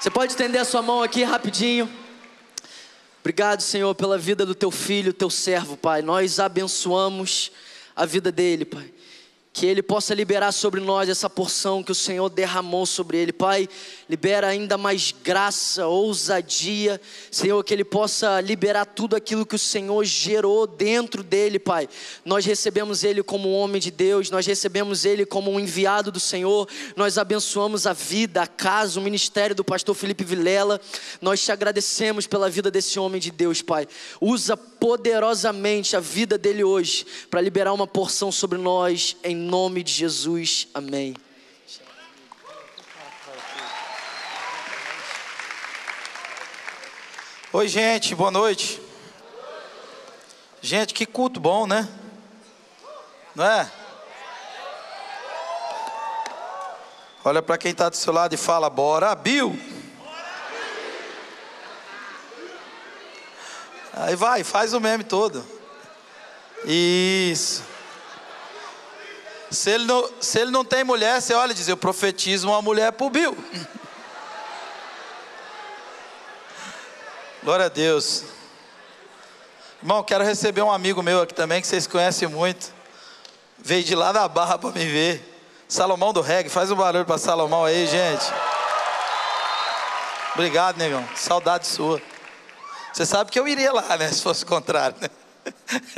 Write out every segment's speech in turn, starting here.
Você pode estender a sua mão aqui rapidinho. Obrigado, Senhor, pela vida do teu filho, teu servo, Pai. Nós abençoamos a vida dele, Pai que Ele possa liberar sobre nós essa porção que o Senhor derramou sobre Ele. Pai, libera ainda mais graça, ousadia, Senhor, que Ele possa liberar tudo aquilo que o Senhor gerou dentro dele, Pai. Nós recebemos Ele como um homem de Deus, nós recebemos Ele como um enviado do Senhor, nós abençoamos a vida, a casa, o ministério do pastor Felipe Vilela. Nós te agradecemos pela vida desse homem de Deus, Pai. Usa poderosamente a vida dele hoje para liberar uma porção sobre nós, em nome de Jesus, amém. Oi, gente, boa noite. Gente, que culto bom, né? Não é? Olha para quem está do seu lado e fala: Bora, Bill. Aí vai, faz o meme todo. Isso. Se ele não, se ele não tem mulher, você olha e diz: Eu profetizo uma mulher para o Bill. Glória a Deus. Irmão, quero receber um amigo meu aqui também, que vocês conhecem muito. Veio de lá da barra para me ver. Salomão do Reggae, faz um barulho para Salomão aí, gente. Obrigado, negão. Saudade sua. Você sabe que eu iria lá, né? Se fosse o contrário. Né?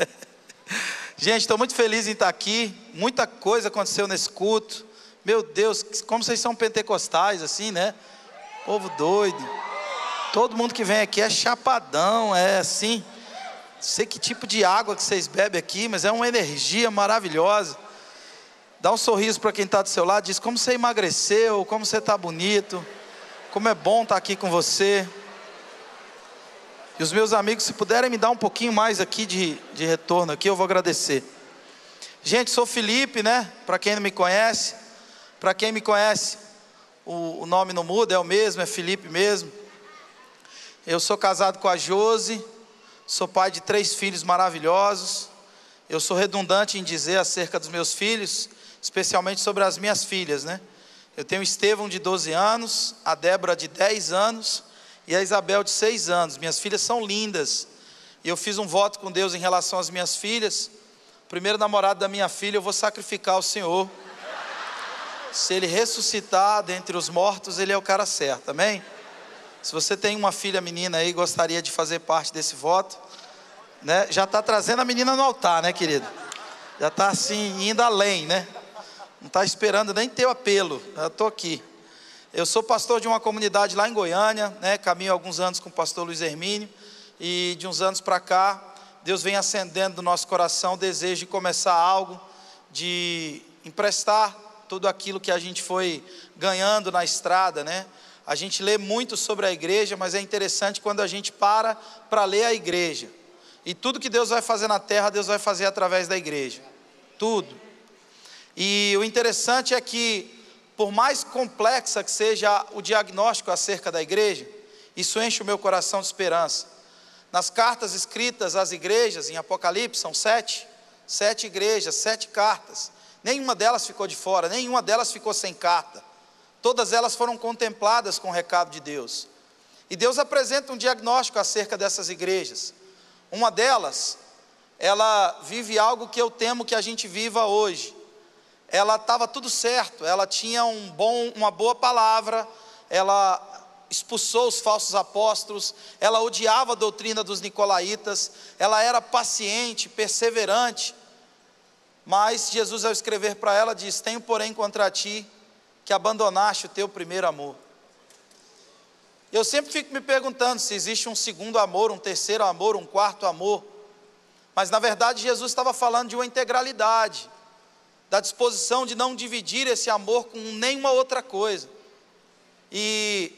Gente, estou muito feliz em estar aqui. Muita coisa aconteceu nesse culto. Meu Deus, como vocês são pentecostais, assim, né? Povo doido. Todo mundo que vem aqui é chapadão, é assim. Sei que tipo de água que vocês bebem aqui, mas é uma energia maravilhosa. Dá um sorriso para quem está do seu lado, diz como você emagreceu, como você está bonito, como é bom estar aqui com você. E os meus amigos, se puderem me dar um pouquinho mais aqui de, de retorno aqui, eu vou agradecer. Gente, sou Felipe, né? Para quem não me conhece, para quem me conhece, o, o nome não muda, é o mesmo, é Felipe mesmo. Eu sou casado com a Jose, sou pai de três filhos maravilhosos. Eu sou redundante em dizer acerca dos meus filhos, especialmente sobre as minhas filhas, né? Eu tenho Estevão de 12 anos, a Débora de 10 anos e a Isabel de seis anos. Minhas filhas são lindas. E eu fiz um voto com Deus em relação às minhas filhas. Primeiro namorado da minha filha eu vou sacrificar ao Senhor. Se ele ressuscitar dentre os mortos, ele é o cara certo, amém? Se você tem uma filha menina aí, gostaria de fazer parte desse voto, né? Já está trazendo a menina no altar, né, querido? Já está assim, indo além, né? Não está esperando nem ter o apelo. Eu estou aqui. Eu sou pastor de uma comunidade lá em Goiânia, né? caminho alguns anos com o pastor Luiz Hermínio, e de uns anos para cá, Deus vem acendendo no nosso coração o desejo de começar algo, de emprestar tudo aquilo que a gente foi ganhando na estrada, né? A gente lê muito sobre a igreja, mas é interessante quando a gente para para ler a igreja. E tudo que Deus vai fazer na terra, Deus vai fazer através da igreja. Tudo. E o interessante é que por mais complexa que seja o diagnóstico acerca da igreja, isso enche o meu coração de esperança. Nas cartas escritas às igrejas, em Apocalipse, são sete, sete igrejas, sete cartas. Nenhuma delas ficou de fora, nenhuma delas ficou sem carta. Todas elas foram contempladas com o recado de Deus. E Deus apresenta um diagnóstico acerca dessas igrejas. Uma delas, ela vive algo que eu temo que a gente viva hoje ela estava tudo certo, ela tinha um bom, uma boa palavra, ela expulsou os falsos apóstolos, ela odiava a doutrina dos nicolaítas, ela era paciente, perseverante. Mas Jesus, ao escrever para ela, diz: Tenho, porém, contra ti que abandonaste o teu primeiro amor. Eu sempre fico me perguntando se existe um segundo amor, um terceiro amor, um quarto amor. Mas na verdade, Jesus estava falando de uma integralidade da disposição de não dividir esse amor com nenhuma outra coisa. E,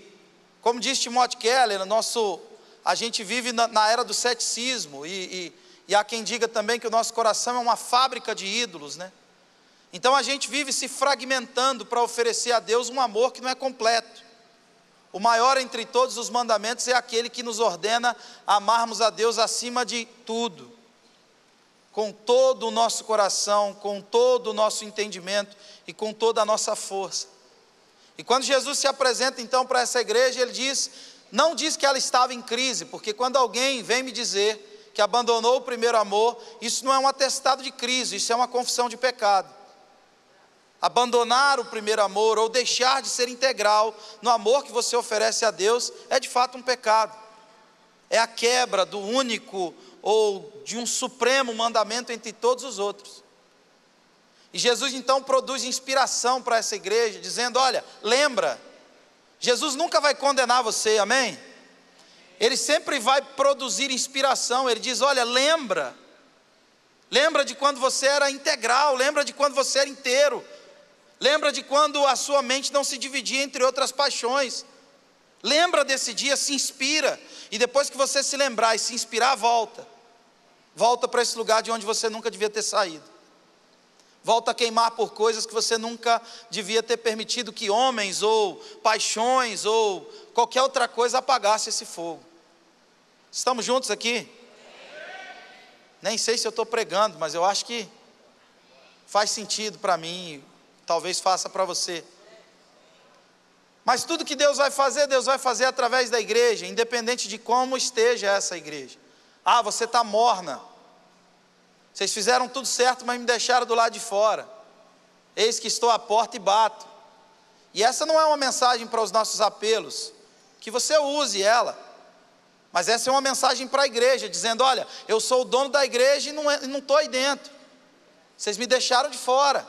como diz Timothy Keller, nosso, a gente vive na, na era do ceticismo, e, e, e há quem diga também que o nosso coração é uma fábrica de ídolos, né? Então a gente vive se fragmentando para oferecer a Deus um amor que não é completo. O maior entre todos os mandamentos é aquele que nos ordena amarmos a Deus acima de tudo com todo o nosso coração, com todo o nosso entendimento e com toda a nossa força. E quando Jesus se apresenta então para essa igreja, ele diz, não diz que ela estava em crise, porque quando alguém vem me dizer que abandonou o primeiro amor, isso não é um atestado de crise, isso é uma confissão de pecado. Abandonar o primeiro amor ou deixar de ser integral no amor que você oferece a Deus é de fato um pecado. É a quebra do único ou de um supremo mandamento entre todos os outros. E Jesus então produz inspiração para essa igreja, dizendo: Olha, lembra, Jesus nunca vai condenar você, amém? Ele sempre vai produzir inspiração. Ele diz: Olha, lembra, lembra de quando você era integral, lembra de quando você era inteiro, lembra de quando a sua mente não se dividia entre outras paixões. Lembra desse dia, se inspira, e depois que você se lembrar e se inspirar, volta. Volta para esse lugar de onde você nunca devia ter saído. Volta a queimar por coisas que você nunca devia ter permitido que homens ou paixões ou qualquer outra coisa apagasse esse fogo. Estamos juntos aqui? Nem sei se eu estou pregando, mas eu acho que faz sentido para mim, talvez faça para você. Mas tudo que Deus vai fazer, Deus vai fazer através da igreja, independente de como esteja essa igreja. Ah, você está morna. Vocês fizeram tudo certo, mas me deixaram do lado de fora. Eis que estou à porta e bato. E essa não é uma mensagem para os nossos apelos, que você use ela. Mas essa é uma mensagem para a igreja, dizendo: olha, eu sou o dono da igreja e não estou aí dentro. Vocês me deixaram de fora.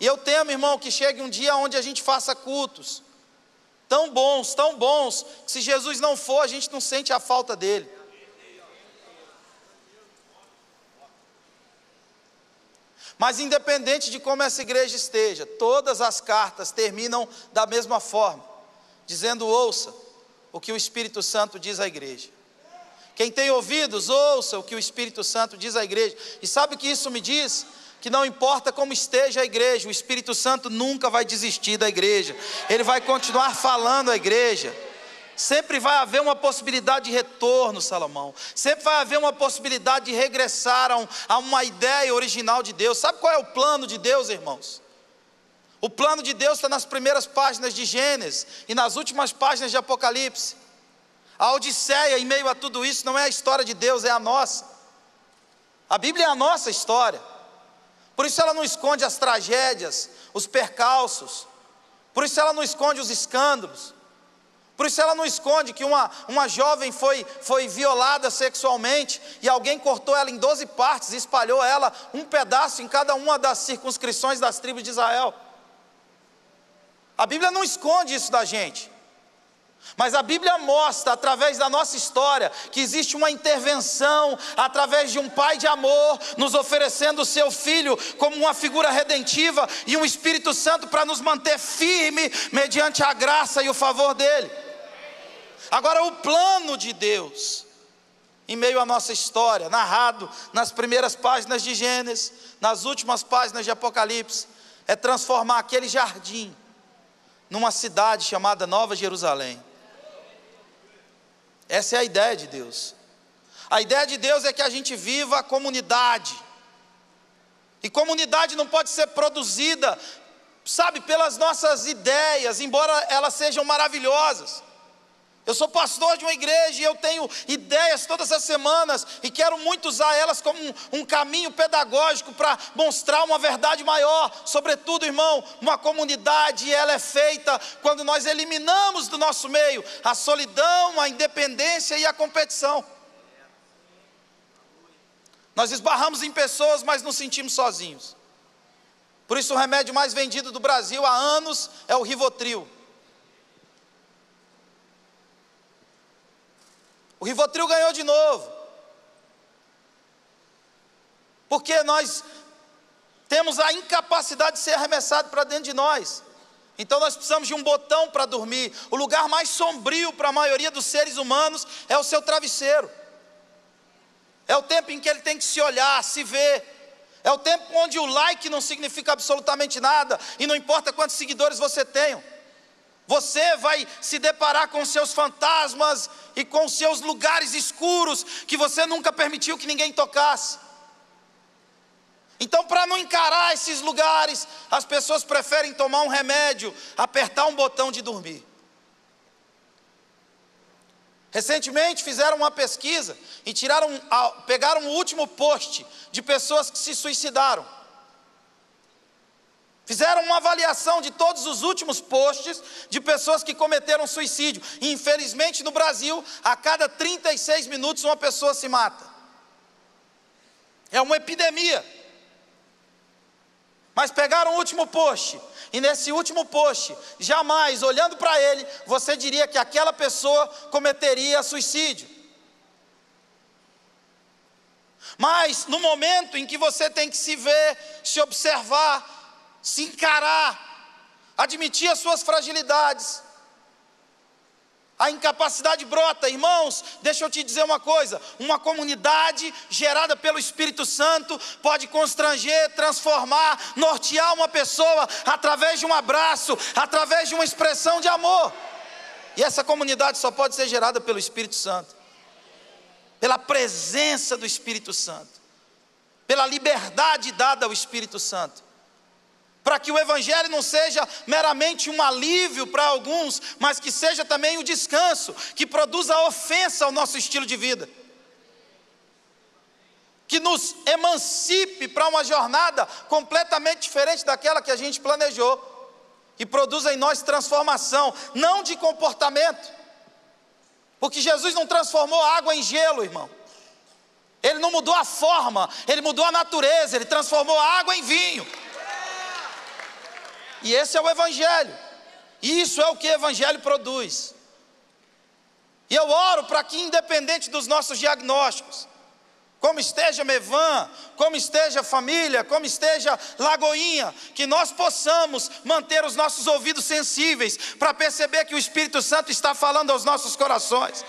E eu temo, irmão, que chegue um dia onde a gente faça cultos tão bons, tão bons, que se Jesus não for, a gente não sente a falta dele. Mas independente de como essa igreja esteja, todas as cartas terminam da mesma forma, dizendo: ouça o que o Espírito Santo diz à igreja. Quem tem ouvidos, ouça o que o Espírito Santo diz à igreja. E sabe o que isso me diz? Que não importa como esteja a igreja, o Espírito Santo nunca vai desistir da igreja, ele vai continuar falando à igreja. Sempre vai haver uma possibilidade de retorno, Salomão. Sempre vai haver uma possibilidade de regressar a, um, a uma ideia original de Deus. Sabe qual é o plano de Deus, irmãos? O plano de Deus está nas primeiras páginas de Gênesis e nas últimas páginas de Apocalipse. A Odisseia, em meio a tudo isso, não é a história de Deus, é a nossa. A Bíblia é a nossa história. Por isso ela não esconde as tragédias, os percalços. Por isso ela não esconde os escândalos. Por isso ela não esconde que uma, uma jovem foi, foi violada sexualmente e alguém cortou ela em 12 partes e espalhou ela um pedaço em cada uma das circunscrições das tribos de Israel. A Bíblia não esconde isso da gente. Mas a Bíblia mostra, através da nossa história, que existe uma intervenção através de um pai de amor, nos oferecendo o seu filho como uma figura redentiva e um Espírito Santo para nos manter firme mediante a graça e o favor dele. Agora, o plano de Deus, em meio à nossa história, narrado nas primeiras páginas de Gênesis, nas últimas páginas de Apocalipse, é transformar aquele jardim numa cidade chamada Nova Jerusalém. Essa é a ideia de Deus. A ideia de Deus é que a gente viva a comunidade. E comunidade não pode ser produzida, sabe, pelas nossas ideias, embora elas sejam maravilhosas. Eu sou pastor de uma igreja e eu tenho ideias todas as semanas e quero muito usar elas como um, um caminho pedagógico para mostrar uma verdade maior. Sobretudo, irmão, uma comunidade, ela é feita quando nós eliminamos do nosso meio a solidão, a independência e a competição. Nós esbarramos em pessoas, mas nos sentimos sozinhos. Por isso, o remédio mais vendido do Brasil há anos é o Rivotril. O Rivotril ganhou de novo. Porque nós temos a incapacidade de ser arremessado para dentro de nós. Então nós precisamos de um botão para dormir. O lugar mais sombrio para a maioria dos seres humanos é o seu travesseiro. É o tempo em que ele tem que se olhar, se ver. É o tempo onde o like não significa absolutamente nada e não importa quantos seguidores você tenha. Você vai se deparar com seus fantasmas e com seus lugares escuros que você nunca permitiu que ninguém tocasse. Então, para não encarar esses lugares, as pessoas preferem tomar um remédio, apertar um botão de dormir. Recentemente fizeram uma pesquisa e tiraram, pegaram o último post de pessoas que se suicidaram. Fizeram uma avaliação de todos os últimos posts de pessoas que cometeram suicídio. Infelizmente no Brasil, a cada 36 minutos uma pessoa se mata. É uma epidemia. Mas pegaram o último post, e nesse último post, jamais olhando para ele, você diria que aquela pessoa cometeria suicídio. Mas no momento em que você tem que se ver, se observar, se encarar, admitir as suas fragilidades, a incapacidade brota, irmãos. Deixa eu te dizer uma coisa: uma comunidade gerada pelo Espírito Santo pode constranger, transformar, nortear uma pessoa através de um abraço, através de uma expressão de amor. E essa comunidade só pode ser gerada pelo Espírito Santo, pela presença do Espírito Santo, pela liberdade dada ao Espírito Santo para que o Evangelho não seja meramente um alívio para alguns, mas que seja também o um descanso, que produza ofensa ao nosso estilo de vida, que nos emancipe para uma jornada completamente diferente daquela que a gente planejou, e produza em nós transformação, não de comportamento, porque Jesus não transformou água em gelo, irmão. Ele não mudou a forma, ele mudou a natureza, ele transformou a água em vinho. E esse é o Evangelho. Isso é o que o Evangelho produz. E eu oro para que, independente dos nossos diagnósticos, como esteja Mevan, como esteja família, como esteja Lagoinha, que nós possamos manter os nossos ouvidos sensíveis para perceber que o Espírito Santo está falando aos nossos corações,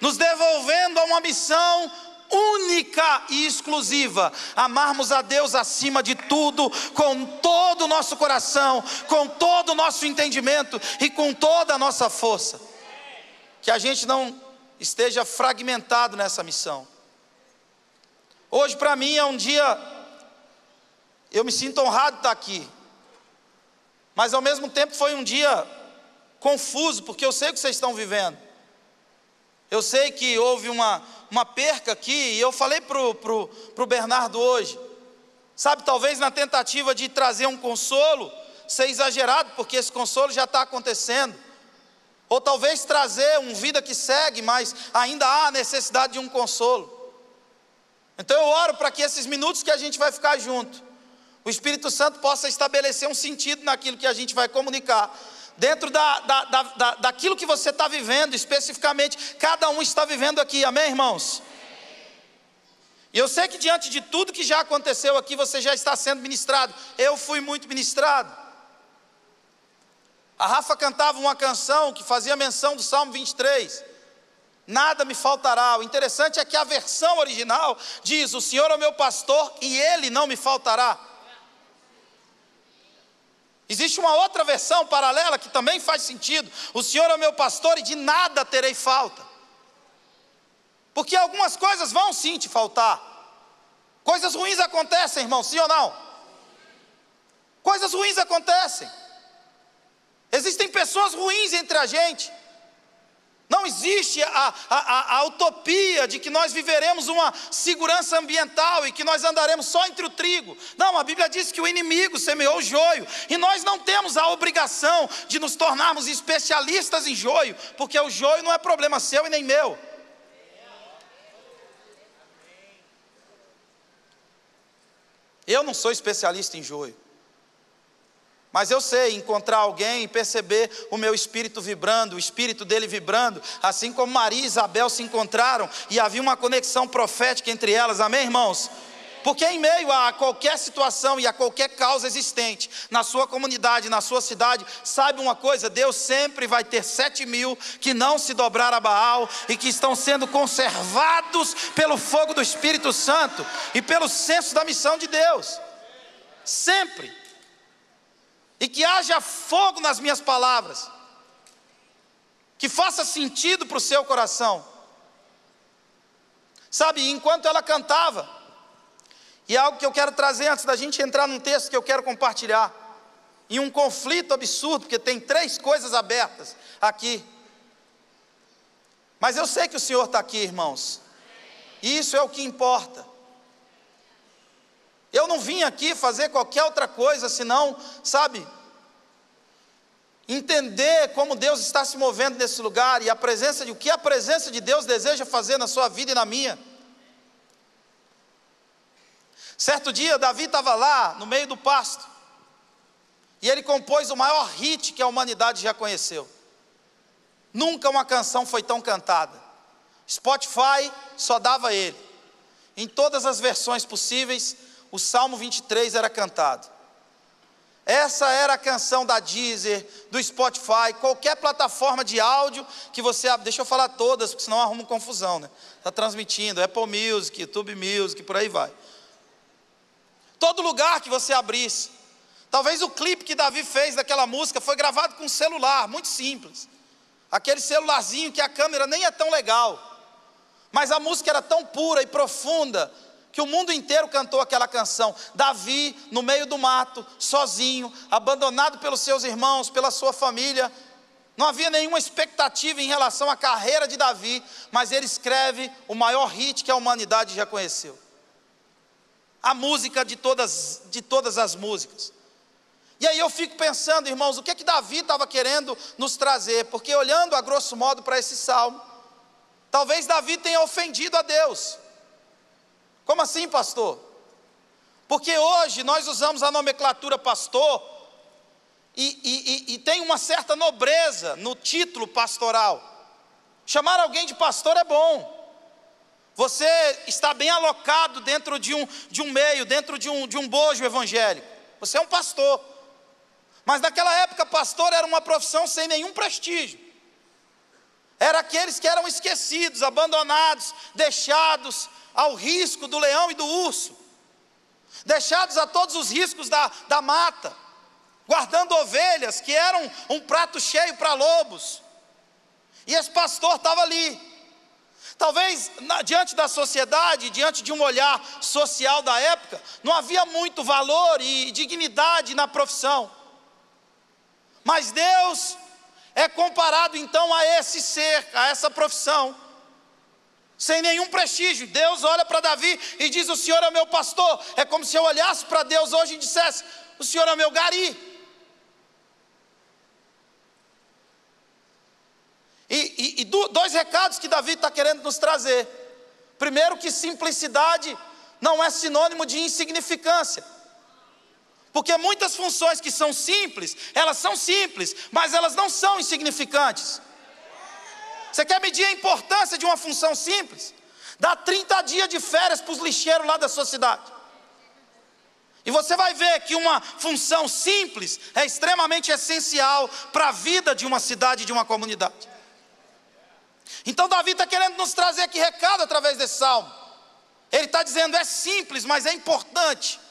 nos devolvendo a uma missão única e exclusiva, amarmos a Deus acima de tudo, com todo o nosso coração, com todo o nosso entendimento e com toda a nossa força. Que a gente não esteja fragmentado nessa missão. Hoje, para mim, é um dia, eu me sinto honrado de estar aqui, mas ao mesmo tempo foi um dia confuso, porque eu sei o que vocês estão vivendo. Eu sei que houve uma, uma perca aqui, e eu falei para o pro, pro Bernardo hoje, sabe, talvez na tentativa de trazer um consolo, ser exagerado, porque esse consolo já está acontecendo, ou talvez trazer um vida que segue, mas ainda há necessidade de um consolo. Então eu oro para que esses minutos que a gente vai ficar junto, o Espírito Santo possa estabelecer um sentido naquilo que a gente vai comunicar, dentro da, da, da, da daquilo que você está vivendo, especificamente, cada um está vivendo aqui, amém, irmãos? E eu sei que diante de tudo que já aconteceu aqui, você já está sendo ministrado. Eu fui muito ministrado. A Rafa cantava uma canção que fazia menção do Salmo 23. Nada me faltará. O interessante é que a versão original diz: O Senhor é o meu pastor e ele não me faltará. Existe uma outra versão paralela que também faz sentido. O Senhor é meu pastor e de nada terei falta. Porque algumas coisas vão sim te faltar. Coisas ruins acontecem, irmão, sim ou não? Coisas ruins acontecem. Existem pessoas ruins entre a gente. Não existe a, a, a, utopia de que nós viveremos uma segurança ambiental e que nós andaremos só entre o trigo. Não, a Bíblia diz que o inimigo semeou o joio. E nós não temos a obrigação de nos tornarmos especialistas em joio, porque o joio não é problema seu e nem meu. Eu não sou especialista em joio. Mas eu sei encontrar alguém e perceber o meu espírito vibrando, o espírito dele vibrando, assim como Maria e Isabel se encontraram e havia uma conexão profética entre elas, amém, irmãos? Porque em meio a qualquer situação e a qualquer causa existente, na sua comunidade, na sua cidade, saiba uma coisa: Deus sempre vai ter sete mil que não se dobraram a Baal e que estão sendo conservados pelo fogo do Espírito Santo e pelo senso da missão de Deus. Sempre e que haja fogo nas minhas palavras, que faça sentido para o seu coração. Sabe, enquanto ela cantava, E é algo que eu quero trazer antes da gente entrar num texto que eu quero compartilhar. Em um conflito absurdo, porque tem três coisas abertas aqui. Mas eu sei que o Senhor está aqui, irmãos. E isso é o que importa. Eu não vim aqui fazer qualquer outra coisa senão, sabe, entender como Deus está se movendo nesse lugar e a presença de o que a presença de Deus deseja fazer na sua vida e na minha. Certo dia, Davi estava lá no meio do pasto e ele compôs o maior hit que a humanidade já conheceu. Nunca uma canção foi tão cantada. Spotify só dava ele. Em todas as versões possíveis, o Salmo 23 era cantado. Essa era a canção da Deezer, do Spotify, qualquer plataforma de áudio que você abre. Deixa eu falar todas, porque senão arruma confusão, né? Está transmitindo, Apple Music, YouTube Music, por aí vai. Todo lugar que você abrisse. Talvez o clipe que Davi fez daquela música foi gravado com um celular, muito simples. Aquele celularzinho que a câmera nem é tão legal. Mas a música era tão pura e profunda que o mundo inteiro cantou aquela canção. Davi, no meio do mato, sozinho, abandonado pelos seus irmãos, pela sua família. Não havia nenhuma expectativa em relação à carreira de Davi, mas ele escreve o maior hit que a humanidade já conheceu. A música de todas, de todas as músicas. E aí eu fico pensando, irmãos, o que é que Davi estava querendo nos trazer? Porque olhando a grosso modo para esse salmo, talvez Davi tenha ofendido a Deus. Como assim, pastor? Porque hoje nós usamos a nomenclatura pastor e, e, e, tem uma certa nobreza no título pastoral. Chamar alguém de pastor é bom. Você está bem alocado dentro de um, de um meio, dentro de um, de um bojo evangélico. Você é um pastor. Mas naquela época, pastor era uma profissão sem nenhum prestígio. Era aqueles que eram esquecidos, abandonados, deixados, ao risco do leão e do urso, deixados a todos os riscos da, da mata, guardando ovelhas que eram um prato cheio para lobos. E esse pastor estava ali. Talvez na, diante da sociedade, diante de um olhar social da época, não havia muito valor e dignidade na profissão. Mas Deus é comparado então a esse ser, a essa profissão sem nenhum prestígio. Deus olha para Davi e diz: O Senhor é meu pastor. É como se eu olhasse para Deus hoje e dissesse: O Senhor é meu gari. E, e, e dois recados que Davi está querendo nos trazer. Primeiro, que simplicidade não é sinônimo de insignificância. Porque muitas funções que são simples, elas são simples, mas elas não são insignificantes. Você quer medir a importância de uma função simples? Dá 30 dias de férias para os lixeiros lá da sua cidade. E você vai ver que uma função simples é extremamente essencial para a vida de uma cidade, de uma comunidade. Então, Davi está querendo nos trazer aqui recado através desse salmo. Ele está dizendo: é simples, mas é importante.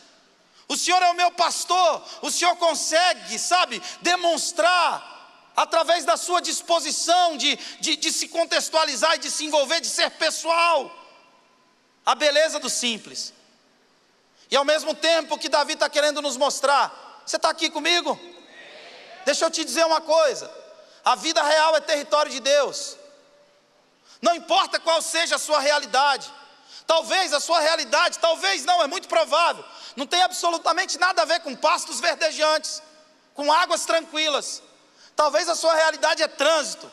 O Senhor é o meu pastor, o Senhor consegue, sabe, demonstrar através da sua disposição de, de, de se contextualizar e de se envolver, de ser pessoal, a beleza do simples. E ao mesmo tempo que Davi está querendo nos mostrar, você está aqui comigo? Deixa eu te dizer uma coisa: a vida real é território de Deus. Não importa qual seja a sua realidade, talvez a sua realidade, talvez não, é muito provável, não tem absolutamente nada a ver com pastos verdejantes, com águas tranquilas. Talvez a sua realidade é trânsito.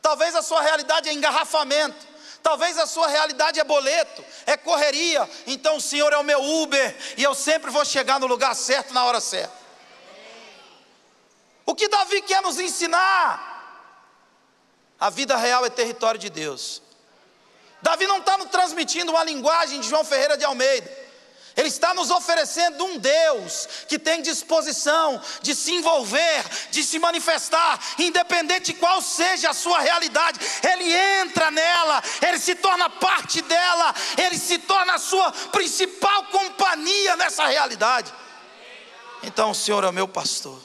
Talvez a sua realidade é engarrafamento. Talvez a sua realidade é boleto, é correria. Então o Senhor é o meu Uber e eu sempre vou chegar no lugar certo na hora certa. O que Davi quer nos ensinar? A vida real é território de Deus. Davi não está nos transmitindo uma linguagem de João Ferreira de Almeida. Ele está nos oferecendo um Deus que tem disposição de se envolver, de se manifestar, independente de qual seja a sua realidade. Ele entra nela, ele se torna parte dela, ele se torna a sua principal companhia nessa realidade. Então, o Senhor é meu pastor,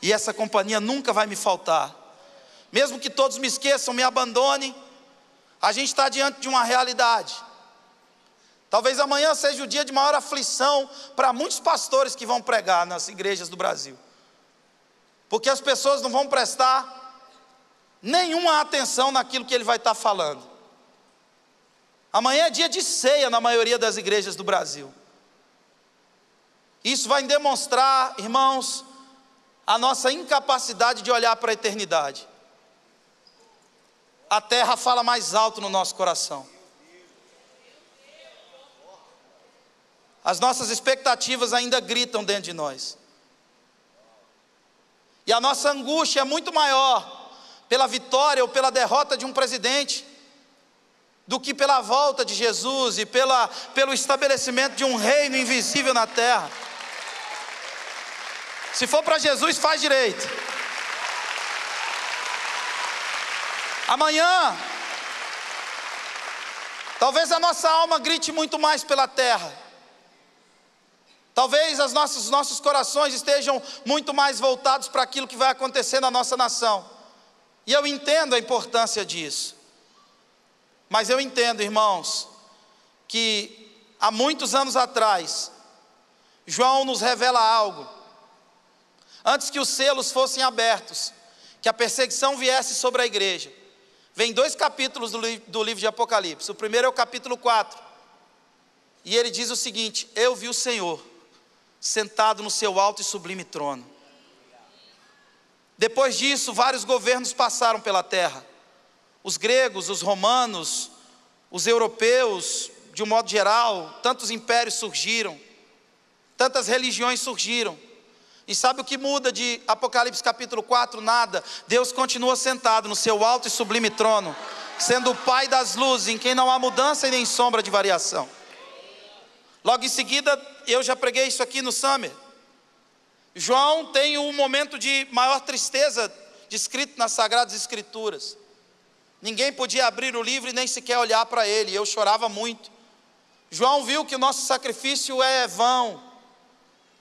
e essa companhia nunca vai me faltar, mesmo que todos me esqueçam, me abandonem. A gente está diante de uma realidade Talvez amanhã seja o dia de maior aflição para muitos pastores que vão pregar nas igrejas do Brasil. Porque as pessoas não vão prestar nenhuma atenção naquilo que ele vai estar falando. Amanhã é dia de ceia na maioria das igrejas do Brasil. Isso vai demonstrar, irmãos, a nossa incapacidade de olhar para a eternidade. A terra fala mais alto no nosso coração. As nossas expectativas ainda gritam dentro de nós. E a nossa angústia é muito maior pela vitória ou pela derrota de um presidente do que pela volta de Jesus e pela, pelo estabelecimento de um reino invisível na terra. Se for para Jesus, faz direito. Amanhã, talvez a nossa alma grite muito mais pela terra Talvez os nossos, nossos corações estejam muito mais voltados para aquilo que vai acontecer na nossa nação. E eu entendo a importância disso. Mas eu entendo, irmãos, que há muitos anos atrás, João nos revela algo. Antes que os selos fossem abertos, que a perseguição viesse sobre a igreja. Vem dois capítulos do, livro de Apocalipse. O primeiro é o capítulo 4. E ele diz o seguinte: Eu vi o Senhor sentado no seu alto e sublime trono. Depois disso, vários governos passaram pela terra. Os gregos, os romanos, os europeus, de um modo geral, tantos impérios surgiram, tantas religiões surgiram. E sabe o que muda de Apocalipse capítulo 4? Nada. Deus continua sentado no seu alto e sublime trono, sendo o Pai das luzes, em quem não há mudança e nem sombra de variação. Logo em seguida, eu já preguei isso aqui no Summer. João tem um momento de maior tristeza descrito nas Sagradas Escrituras. Ninguém podia abrir o livro e nem sequer olhar para ele, eu chorava muito. João viu que o nosso sacrifício é vão,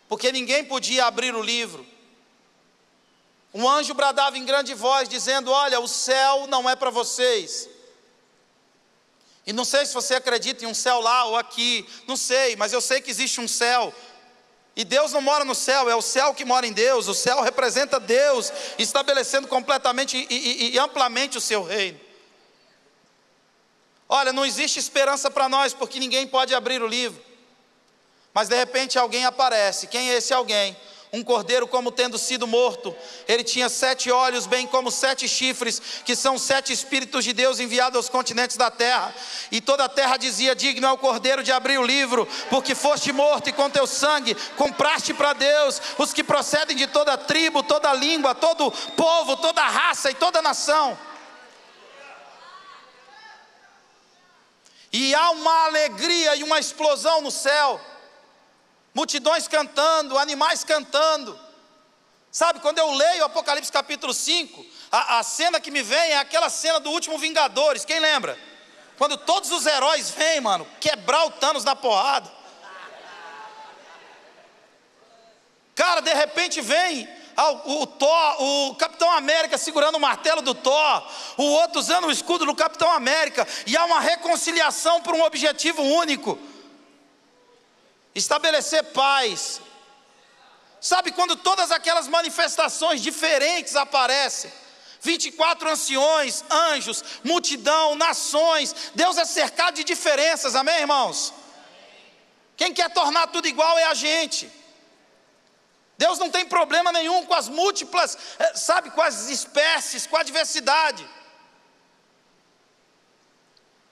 porque ninguém podia abrir o livro. Um anjo bradava em grande voz, dizendo: Olha, o céu não é para vocês, e não sei se você acredita em um céu lá ou aqui, não sei, mas eu sei que existe um céu. E Deus não mora no céu, é o céu que mora em Deus. O céu representa Deus, estabelecendo completamente e, e, e amplamente o seu reino. Olha, não existe esperança para nós, porque ninguém pode abrir o livro. Mas de repente alguém aparece. Quem é esse alguém? um cordeiro como tendo sido morto. Ele tinha sete olhos, bem como sete chifres, que são sete espíritos de Deus enviados aos continentes da terra. E toda a terra dizia: Digno é o cordeiro de abrir o livro, porque foste morto e com teu sangue compraste para Deus os que procedem de toda tribo, toda língua, todo povo, toda raça e toda nação. E há uma alegria e uma explosão no céu multidões cantando, animais cantando. Sabe, quando eu leio Apocalipse capítulo 5, a, a, cena que me vem é aquela cena do último Vingadores, quem lembra? Quando todos os heróis vêm, mano, quebrar o Thanos na porrada. Cara, de repente vem o, o Thor, o Capitão América segurando o martelo do Thor, o outro usando o escudo do Capitão América, e há uma reconciliação por um objetivo único estabelecer paz. Sabe quando todas aquelas manifestações diferentes aparecem? 24 anciões, anjos, multidão, nações. Deus é cercado de diferenças, amém, irmãos? Quem quer tornar tudo igual é a gente. Deus não tem problema nenhum com as múltiplas, eh, sabe, com as espécies, com a diversidade.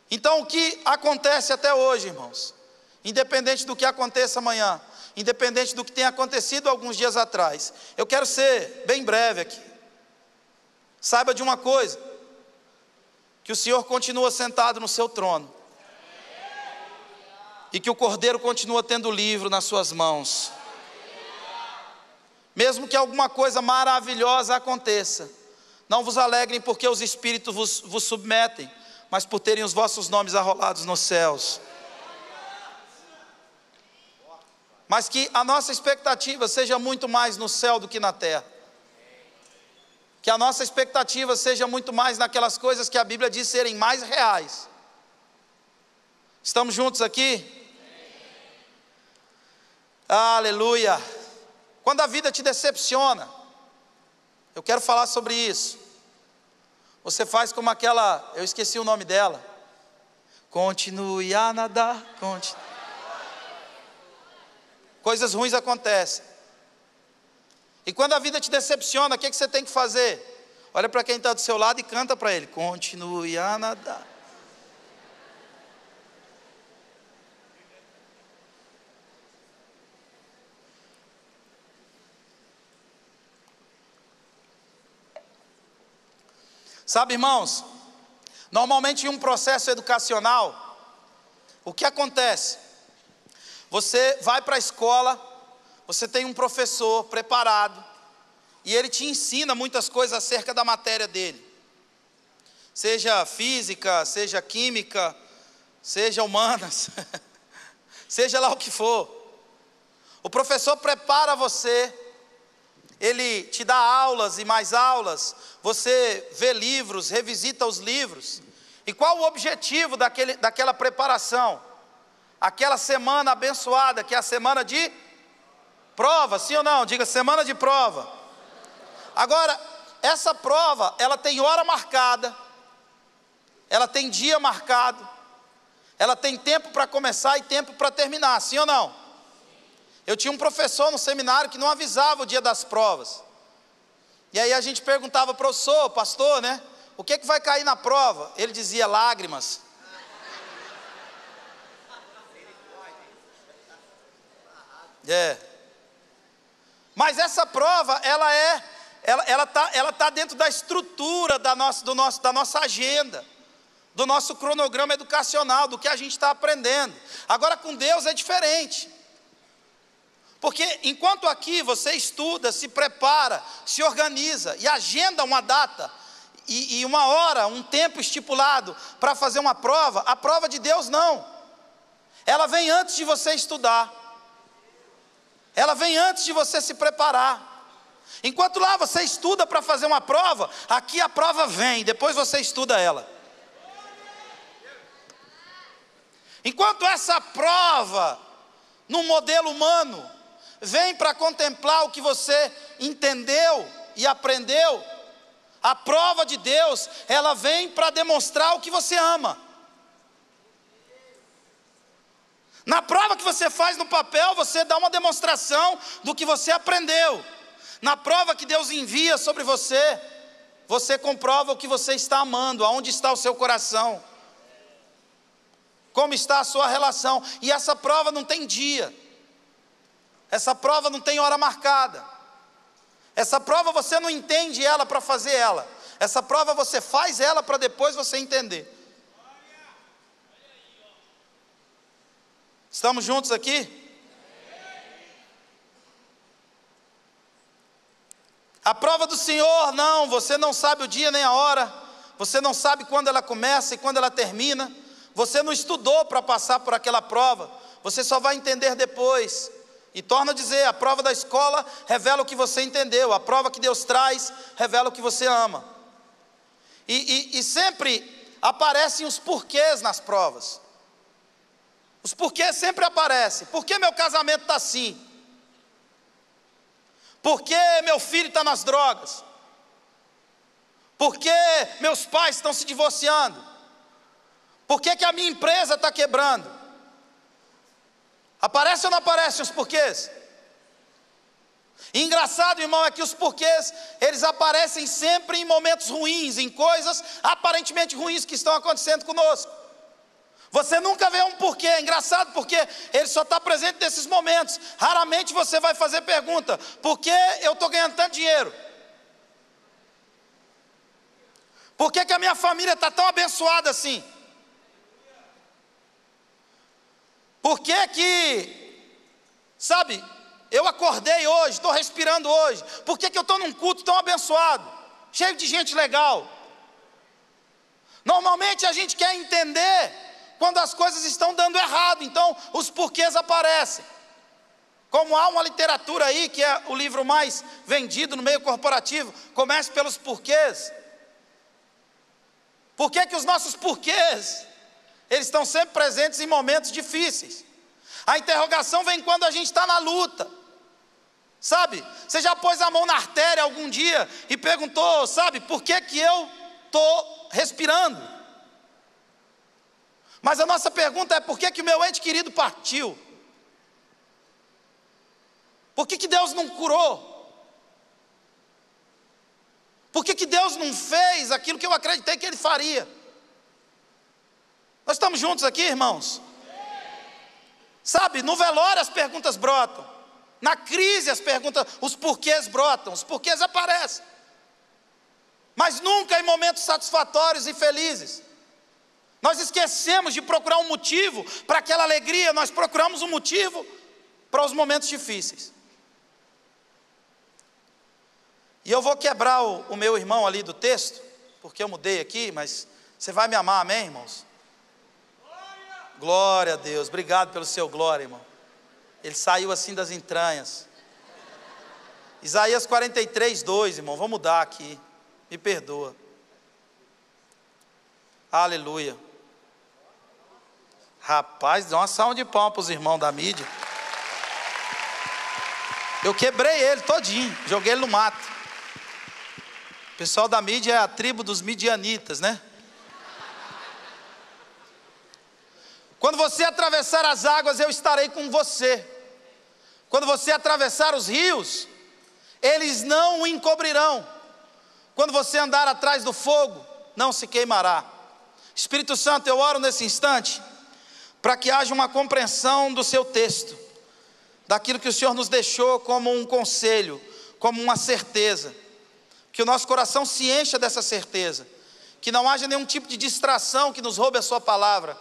Então, o que acontece até hoje, irmãos? Independente do que aconteça amanhã, independente do que tenha acontecido alguns dias atrás. Eu quero ser bem breve aqui. Saiba de uma coisa: que o Senhor continua sentado no seu trono, e que o Cordeiro continua tendo o livro nas suas mãos. Mesmo que alguma coisa maravilhosa aconteça, não vos alegrem porque os espíritos vos, vos submetem, mas por terem os vossos nomes arrolados nos céus. Mas que a nossa expectativa seja muito mais no céu do que na terra. Que a nossa expectativa seja muito mais naquelas coisas que a Bíblia diz serem mais reais. Estamos juntos aqui? Aleluia. Quando a vida te decepciona, eu quero falar sobre isso. Você faz como aquela, eu esqueci o nome dela. Continue a nadar, continue. Coisas ruins acontecem. E quando a vida te decepciona, o que, que você tem que fazer? Olha para quem está do seu lado e canta para ele: Continue a nadar. Sabe, irmãos, normalmente em um processo educacional, o que acontece? Você vai para a escola, você tem um professor preparado, e ele te ensina muitas coisas acerca da matéria dele, seja física, seja química, seja humanas, seja lá o que for. O professor prepara você ele te dá aulas e mais aulas, você vê livros, revisita os livros. E qual o objetivo daquele, daquela preparação? Aquela semana abençoada, que é a semana de prova, sim ou não? Diga semana de prova. Agora, essa prova, ela tem hora marcada, ela tem dia marcado, ela tem tempo para começar e tempo para terminar, sim ou não? Eu tinha um professor no seminário que não avisava o dia das provas. E aí a gente perguntava, professor, pastor, né? O que, é que vai cair na prova? Ele dizia lágrimas. É. Mas essa prova, ela é, ela está ela tá, ela tá dentro da estrutura da nossa, do nosso, da nossa agenda, do nosso cronograma educacional, do que a gente está aprendendo. Agora com Deus é diferente. Porque enquanto aqui você estuda, se prepara, se organiza e agenda uma data e, e uma hora, um tempo estipulado para fazer uma prova, a prova de Deus não. Ela vem antes de você estudar. Ela vem antes de você se preparar. Enquanto lá você estuda para fazer uma prova, aqui a prova vem, depois você estuda ela. Enquanto essa prova, no modelo humano, vem para contemplar o que você entendeu e aprendeu. A prova de Deus, ela vem para demonstrar o que você ama. Na prova que você faz no papel, você dá uma demonstração do que você aprendeu. Na prova que Deus envia sobre você, você comprova o que você está amando, aonde está o seu coração, como está a sua relação. E essa prova não tem dia. Essa prova não tem hora marcada. Essa prova você não entende ela para fazer ela. Essa prova você faz ela para depois você entender. Estamos juntos aqui? A prova do Senhor, não, você não sabe o dia nem a hora, você não sabe quando ela começa e quando ela termina, você não estudou para passar por aquela prova, você só vai entender depois. E torna a dizer: a prova da escola revela o que você entendeu, a prova que Deus traz revela o que você ama. E, e, e sempre aparecem os porquês nas provas. Os porquês sempre aparecem. Por que meu casamento está assim? Por que meu filho está nas drogas? Por que meus pais estão se divorciando? Por que, que a minha empresa está quebrando? Aparece ou não aparece os porquês? E engraçado, irmão, é que os porquês, eles aparecem sempre em momentos ruins, em coisas aparentemente ruins que estão acontecendo conosco. Você nunca vê um porquê, é engraçado porque ele só está presente nesses momentos. Raramente você vai fazer pergunta: por que eu estou ganhando tanto dinheiro? Por que, que a minha família está tão abençoada assim? Por que que, sabe, eu acordei hoje, estou respirando hoje, por que, que eu estou num culto tão abençoado, cheio de gente legal? Normalmente a gente quer entender quando as coisas estão dando errado, então os porquês aparecem. Como há uma literatura aí, que é o livro mais vendido no meio corporativo, comece pelos porquês. Por que, que os nossos porquês eles estão sempre presentes em momentos difíceis. A interrogação vem quando a gente está na luta. Sabe? Você já pôs a mão na artéria algum dia e perguntou, sabe, por que que eu estou respirando? Mas a nossa pergunta é por que que o meu ente querido partiu? Por que que Deus não curou? Por que, que Deus não fez aquilo que eu acreditei que Ele faria? Nós estamos juntos aqui, irmãos? Sabe, no velório as perguntas brotam. Na crise as perguntas, os porquês brotam, os porquês aparecem. Mas nunca em momentos satisfatórios e felizes. Nós esquecemos de procurar um motivo para aquela alegria, nós procuramos um motivo para os momentos difíceis. E eu vou quebrar o, o meu irmão ali do texto, porque eu mudei aqui, mas você vai me amar, amém, irmãos? Glória a Deus, obrigado pelo seu glória, irmão. Ele saiu assim das entranhas. Isaías 43, 2, irmão. Vamos mudar aqui. Me perdoa. Aleluia. Rapaz, dá uma salva de palmas para os irmãos da mídia. Eu quebrei ele todinho, joguei ele no mato. O pessoal da mídia é a tribo dos midianitas, né? Quando você atravessar as águas, eu estarei com você. Quando você atravessar os rios, eles não o encobrirão. Quando você andar atrás do fogo, não se queimará. Espírito Santo, eu oro nesse instante para que haja uma compreensão do seu texto, daquilo que o Senhor nos deixou como um conselho, como uma certeza. Que o nosso coração se encha dessa certeza, que não haja nenhum tipo de distração que nos roube a Sua palavra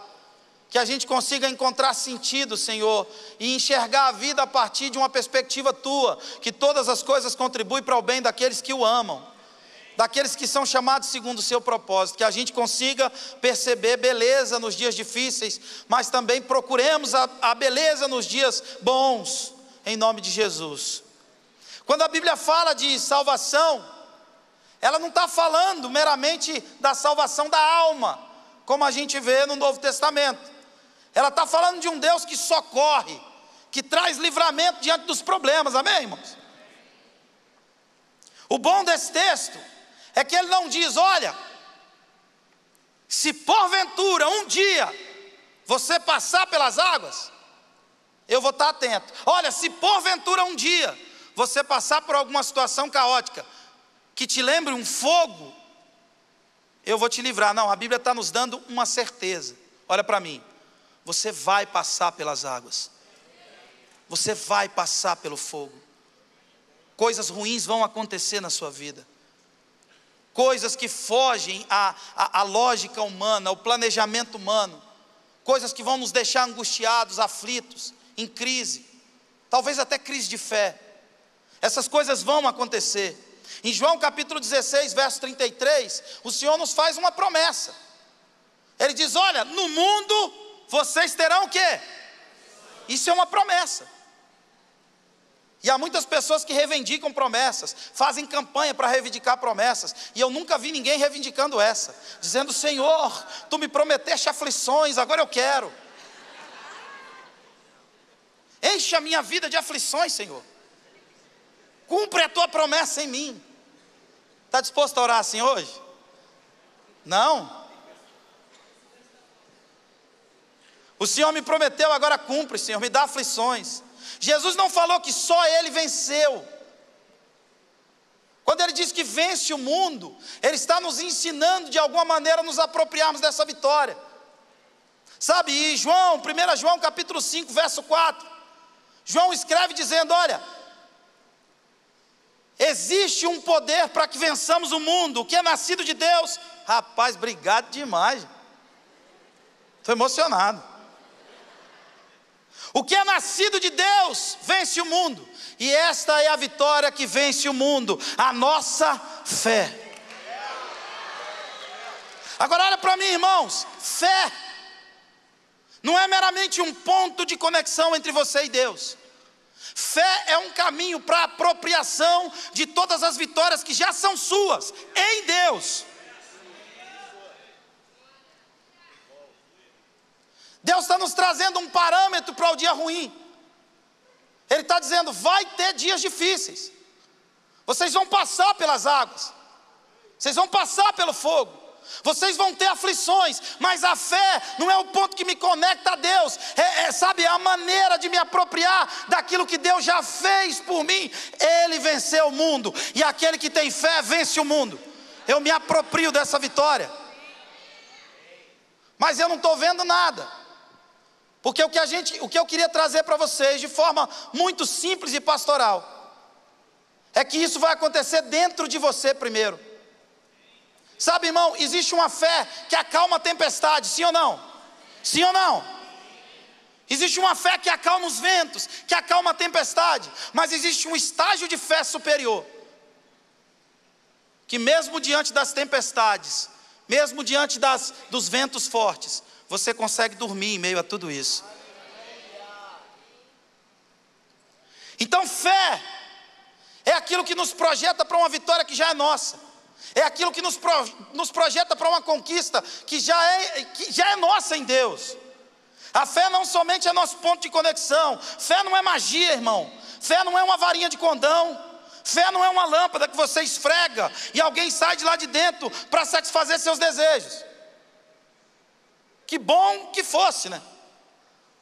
que a gente consiga encontrar sentido, Senhor, e enxergar a vida a partir de uma perspectiva tua, que todas as coisas contribuem para o bem daqueles que o amam, daqueles que são chamados segundo o seu propósito, que a gente consiga perceber beleza nos dias difíceis, mas também procuremos a, a beleza nos dias bons, em nome de Jesus. Quando a Bíblia fala de salvação, ela não está falando meramente da salvação da alma, como a gente vê no Novo Testamento. Ela está falando de um Deus que socorre, que traz livramento diante dos problemas, amém, irmãos? O bom desse texto é que ele não diz: olha, se porventura um dia você passar pelas águas, eu vou estar atento. Olha, se porventura um dia você passar por alguma situação caótica, que te lembre um fogo, eu vou te livrar. Não, a Bíblia está nos dando uma certeza. Olha para mim você vai passar pelas águas, você vai passar pelo fogo, coisas ruins vão acontecer na sua vida, coisas que fogem à, à, à lógica humana, ao planejamento humano, coisas que vão nos deixar angustiados, aflitos, em crise, talvez até crise de fé. Essas coisas vão acontecer. Em João capítulo 16, verso 33, o Senhor nos faz uma promessa. Ele diz: Olha, no mundo vocês terão o quê? Isso é uma promessa. E há muitas pessoas que reivindicam promessas, fazem campanha para reivindicar promessas, e eu nunca vi ninguém reivindicando essa, dizendo: Senhor, tu me prometeste aflições, agora eu quero. Enche a minha vida de aflições, Senhor. Cumpre a tua promessa em mim. Está disposto a orar assim hoje? Não? O Senhor me prometeu, agora cumpre, Senhor, me dá aflições. Jesus não falou que só Ele venceu. Quando Ele diz que vence o mundo, Ele está nos ensinando de alguma maneira a nos apropriarmos dessa vitória. Sabe, e João, 1 João capítulo 5, verso 4, João escreve dizendo: Olha, existe um poder para que vençamos o mundo, o que é nascido de Deus. Rapaz, obrigado demais. Estou emocionado. O que é nascido de Deus vence o mundo, e esta é a vitória que vence o mundo, a nossa fé. Agora olha para mim, irmãos, fé não é meramente um ponto de conexão entre você e Deus. Fé é um caminho para a apropriação de todas as vitórias que já são suas em Deus. Deus está nos trazendo um parâmetro para o dia ruim. Ele está dizendo: vai ter dias difíceis. Vocês vão passar pelas águas. Vocês vão passar pelo fogo. Vocês vão ter aflições, mas a fé não é o ponto que me conecta a Deus, é, é, sabe, é a maneira de me apropriar daquilo que Deus já fez por mim. Ele venceu o mundo, e aquele que tem fé vence o mundo. Eu me aproprio dessa vitória, mas eu não estou vendo nada, porque o que, a gente, o que eu queria trazer para vocês de forma muito simples e pastoral, é que isso vai acontecer dentro de você primeiro. Sabe, irmão, existe uma fé que acalma a tempestade, sim ou não? Sim ou não? Existe uma fé que acalma os ventos, que acalma a tempestade, mas existe um estágio de fé superior. Que mesmo diante das tempestades, mesmo diante das, dos ventos fortes, você consegue dormir em meio a tudo isso. Então, fé é aquilo que nos projeta para uma vitória que já é nossa é aquilo que nos, pro, nos projeta para uma conquista que já, é, que já é nossa em Deus. A fé não somente é nosso ponto de conexão, fé não é magia, irmão, fé não é uma varinha de condão, fé não é uma lâmpada que você esfrega e alguém sai de lá de dentro para satisfazer seus desejos. Que bom que fosse, né?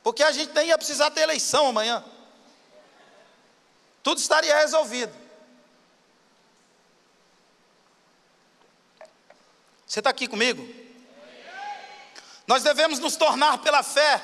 Porque a gente nem ia precisar ter eleição amanhã. Tudo estaria resolvido. Você está aqui comigo? Nós devemos nos tornar pela fé,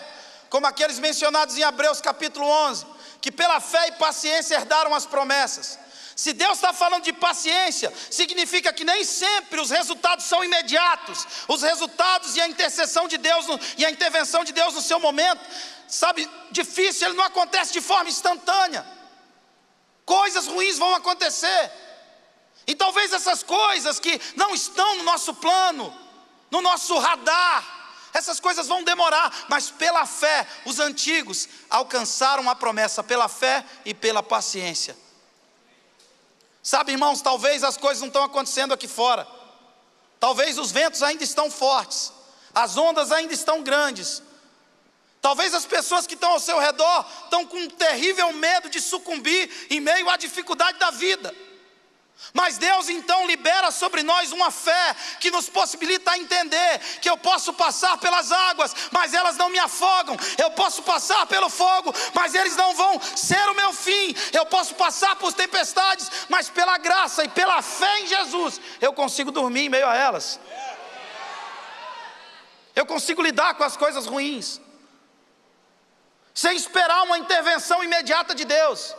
como aqueles mencionados em Hebreus capítulo 11, que pela fé e paciência herdaram as promessas. Se Deus está falando de paciência, significa que nem sempre os resultados são imediatos. Os resultados e a intercessão de Deus no, e a intervenção de Deus no seu momento, sabe, difícil, ele não acontece de forma instantânea. Coisas ruins vão acontecer. E talvez essas coisas que não estão no nosso plano, no nosso radar, essas coisas vão demorar, mas pela fé, os antigos alcançaram a promessa pela fé e pela paciência. Sabe, irmãos, talvez as coisas não estão acontecendo aqui fora. Talvez os ventos ainda estão fortes, as ondas ainda estão grandes. Talvez as pessoas que estão ao seu redor estão com um terrível medo de sucumbir em meio à dificuldade da vida. Mas Deus então libera sobre nós uma fé que nos possibilita entender que eu posso passar pelas águas, mas elas não me afogam. Eu posso passar pelo fogo, mas eles não vão ser o meu fim. Eu posso passar por tempestades, mas pela graça e pela fé em Jesus, eu consigo dormir em meio a elas. Eu consigo lidar com as coisas ruins, sem esperar uma intervenção imediata de Deus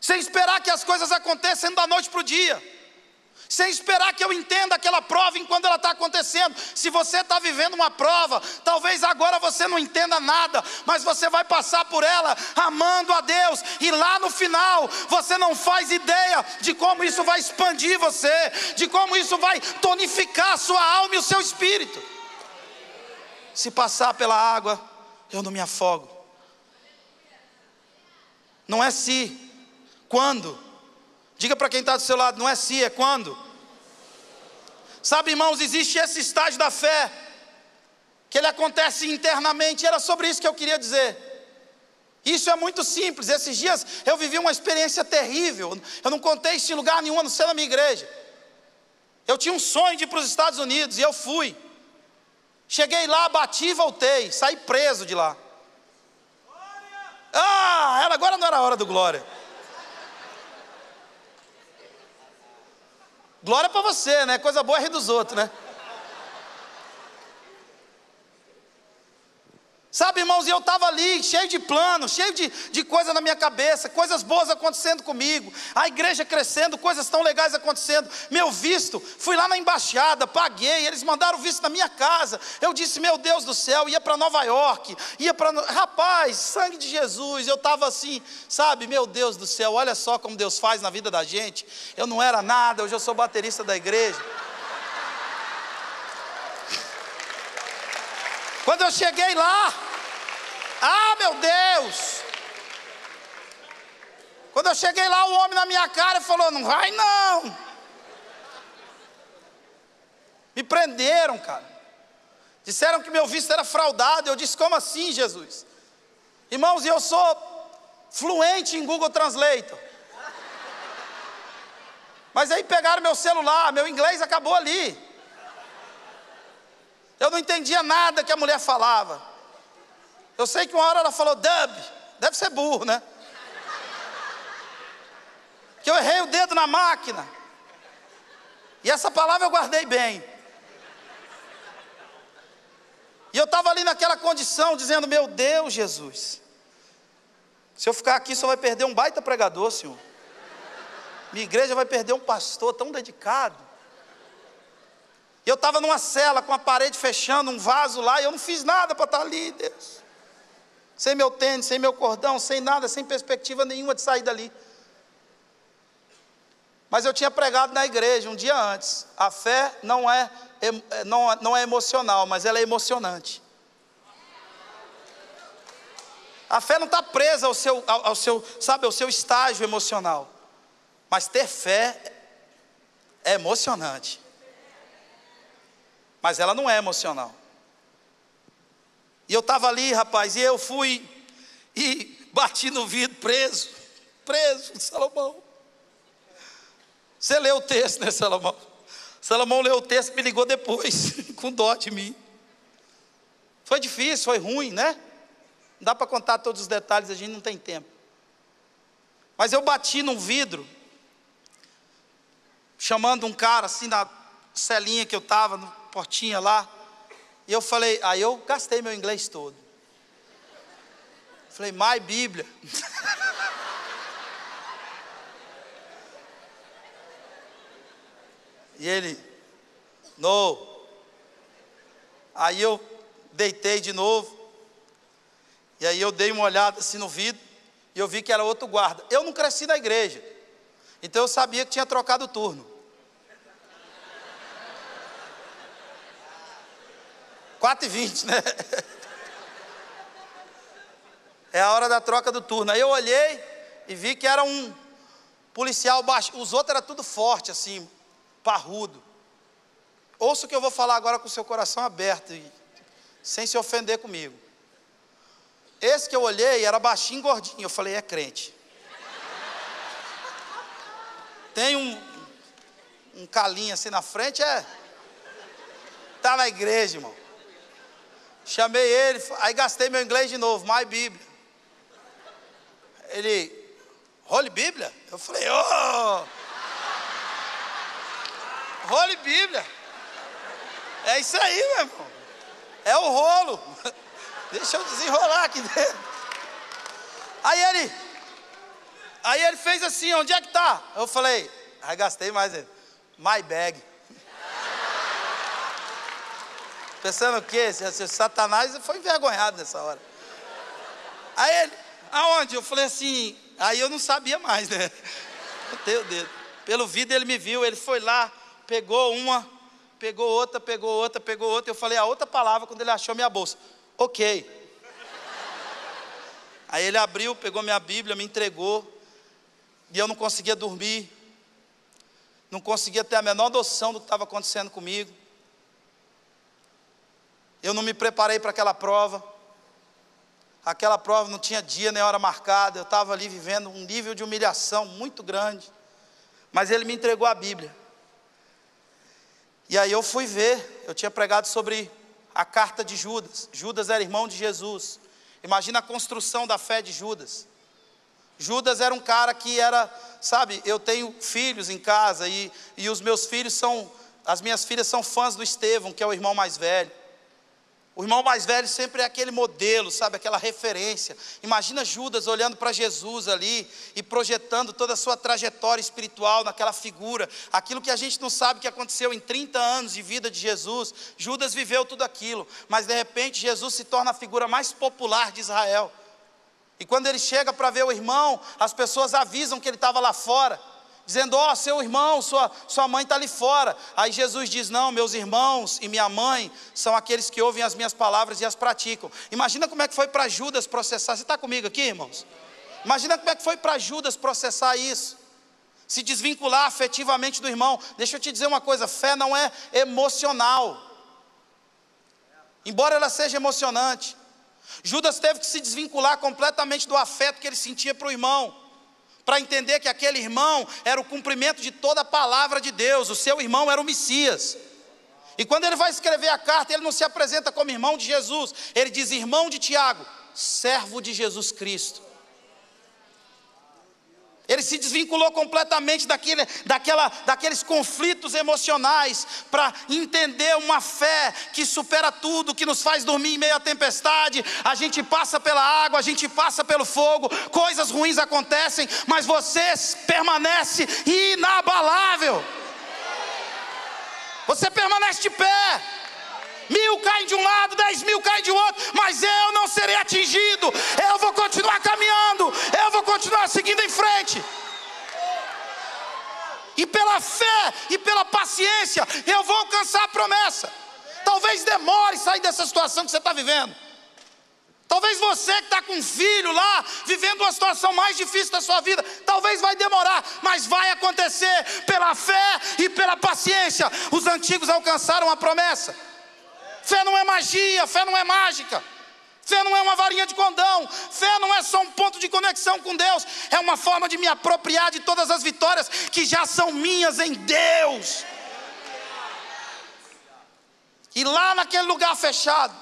sem esperar que as coisas aconteçam da noite para o dia, sem esperar que eu entenda aquela prova enquanto ela está acontecendo. Se você está vivendo uma prova, talvez agora você não entenda nada, mas você vai passar por ela amando a Deus, e lá no final você não faz ideia de como isso vai expandir você, de como isso vai tonificar a sua alma e o seu espírito. Se passar pela água, eu não me afogo. Não é se, quando? Diga para quem está do seu lado, não é se, é quando. Sabe, irmãos, existe esse estágio da fé, que ele acontece internamente, era sobre isso que eu queria dizer. Isso é muito simples. Esses dias eu vivi uma experiência terrível. Eu não contei isso em lugar nenhum, a não ser na minha igreja. Eu tinha um sonho de ir para os Estados Unidos e eu fui. Cheguei lá, bati e voltei. Saí preso de lá. Ah, agora não era a hora do glória. Glória para você, né? Coisa boa é rir dos outros, né? Sabe, irmãos, e eu estava ali, cheio de planos, cheio de, de coisa na minha cabeça, coisas boas acontecendo comigo, a igreja crescendo, coisas tão legais acontecendo. Meu visto, fui lá na embaixada, paguei, eles mandaram o visto na minha casa. Eu disse, meu Deus do céu, ia para Nova York, ia para. Rapaz, sangue de Jesus, eu estava assim, sabe, meu Deus do céu, olha só como Deus faz na vida da gente. Eu não era nada, hoje eu sou baterista da igreja. Quando eu cheguei lá, ah, meu Deus! Quando eu cheguei lá, o homem na minha cara falou: Não vai não. Me prenderam, cara. Disseram que meu visto era fraudado. Eu disse: Como assim, Jesus? Irmãos, eu sou fluente em Google Translator. Mas aí pegaram meu celular, meu inglês acabou ali. Eu não entendia nada que a mulher falava. Eu sei que uma hora ela falou dub, deve ser burro, né? Que eu errei o dedo na máquina. E essa palavra eu guardei bem. E eu estava ali naquela condição, dizendo: Meu Deus, Jesus, se eu ficar aqui só vai perder um baita pregador, Senhor. Minha igreja vai perder um pastor tão dedicado. E eu estava numa cela com a parede fechando, um vaso lá, e eu não fiz nada para estar tá ali, Deus. Sem meu tênis, sem meu cordão, sem nada, sem perspectiva nenhuma de sair dali. Mas eu tinha pregado na igreja um dia antes. A fé não é, é não, não é emocional, mas ela é emocionante. A fé não está presa ao seu, ao, ao, seu, sabe, ao seu estágio emocional. Mas ter fé é emocionante mas ela não é emocional. E eu estava ali, rapaz, e eu fui e bati no vidro, preso, preso, Salomão. Você leu o texto, né, Salomão? Salomão leu o texto e me ligou depois, com dó de mim. Foi difícil, foi ruim, né? Não dá para contar todos os detalhes, a gente não tem tempo. Mas eu bati num vidro, chamando um cara assim na celinha que eu estava, portinha lá. E eu falei, aí eu gastei meu inglês todo. Falei, my Bíblia. e ele, no. Aí eu deitei de novo. E aí eu dei uma olhada assim no vidro. E eu vi que era outro guarda. Eu não cresci na igreja. Então eu sabia que tinha trocado turno. 4 e 20, né? É a hora da troca do turno. Aí eu olhei e vi que era um policial baixo. Os outros eram tudo forte, assim, parrudo. Ouça o que eu vou falar agora com o seu coração aberto, e, sem se ofender comigo. Esse que eu olhei era baixinho, gordinho. Eu falei, é crente. Tem um, um calinho assim na frente, é. Está na igreja, irmão. Chamei ele, aí gastei meu inglês de novo, my Bíblia. Ele, Holy Bíblia? Eu falei, oh! Holy Bíblia. É isso aí, meu irmão. É o rolo. Deixa eu desenrolar aqui dentro. Aí ele, aí ele fez assim, onde é que tá? Eu falei, aí gastei mais ele. My bag. Pensando o quê? Satanás foi envergonhado nessa hora. Aí ele, aonde? Eu falei assim, aí eu não sabia mais, né? Botei o dedo. Pelo vídeo ele me viu, ele foi lá, pegou uma, pegou outra, pegou outra, pegou outra. Eu falei a outra palavra quando ele achou minha bolsa. Ok. Aí ele abriu, pegou minha Bíblia, me entregou. E eu não conseguia dormir. Não conseguia ter a menor noção do que estava acontecendo comigo. Eu não me preparei para aquela prova. Aquela prova não tinha dia nem hora marcada. Eu estava ali vivendo um nível de humilhação muito grande. Mas ele me entregou a Bíblia. E aí eu fui ver. Eu tinha pregado sobre a carta de Judas. Judas era irmão de Jesus. Imagina a construção da fé de Judas. Judas era um cara que era, sabe, eu tenho filhos em casa e, e os meus filhos são, as minhas filhas são fãs do Estevão, que é o irmão mais velho. O irmão mais velho sempre é aquele modelo, sabe, aquela referência. Imagina Judas olhando para Jesus ali e projetando toda a sua trajetória espiritual naquela figura, aquilo que a gente não sabe que aconteceu em 30 anos de vida de Jesus. Judas viveu tudo aquilo, mas de repente Jesus se torna a figura mais popular de Israel. E quando ele chega para ver o irmão, as pessoas avisam que ele estava lá fora dizendo: Ó, oh, seu irmão, sua, sua mãe está ali fora. Aí Jesus diz: Não, meus irmãos e minha mãe são aqueles que ouvem as minhas palavras e as praticam. Imagina como é que foi para Judas processar. Você está comigo aqui, irmãos? Imagina como é que foi para Judas processar isso. Se desvincular afetivamente do irmão. Deixa eu te dizer uma coisa: fé não é emocional. embora ela seja emocionante. Judas teve que se desvincular completamente do afeto que ele sentia para o irmão, para entender que aquele irmão era o cumprimento de toda a palavra de Deus, o seu irmão era o Messias. E quando ele vai escrever a carta, ele não se apresenta como irmão de Jesus, ele diz irmão de Tiago, servo de Jesus Cristo. Ele se desvinculou completamente daquele, daquela, daqueles conflitos emocionais para entender uma fé que supera tudo, que nos faz dormir em meio à tempestade. A gente passa pela água, a gente passa pelo fogo, coisas ruins acontecem, mas você permanece inabalável. Você permanece de pé. Mil caem de um lado, dez mil caem de outro, mas eu não serei atingido. Eu vou continuar caminhando, eu vou continuar seguindo em frente. E pela fé e pela paciência, eu vou alcançar a promessa. Talvez demore sair dessa situação que você está vivendo. Talvez você que está com um filho lá, vivendo uma situação mais difícil da sua vida, talvez vai demorar, mas vai acontecer pela fé e pela paciência. Os antigos alcançaram a promessa. Fé não é magia, fé não é mágica. Fé não é uma varinha de condão. Fé não é só um ponto de conexão com Deus. É uma forma de me apropriar de todas as vitórias que já são minhas em Deus. E lá naquele lugar fechado,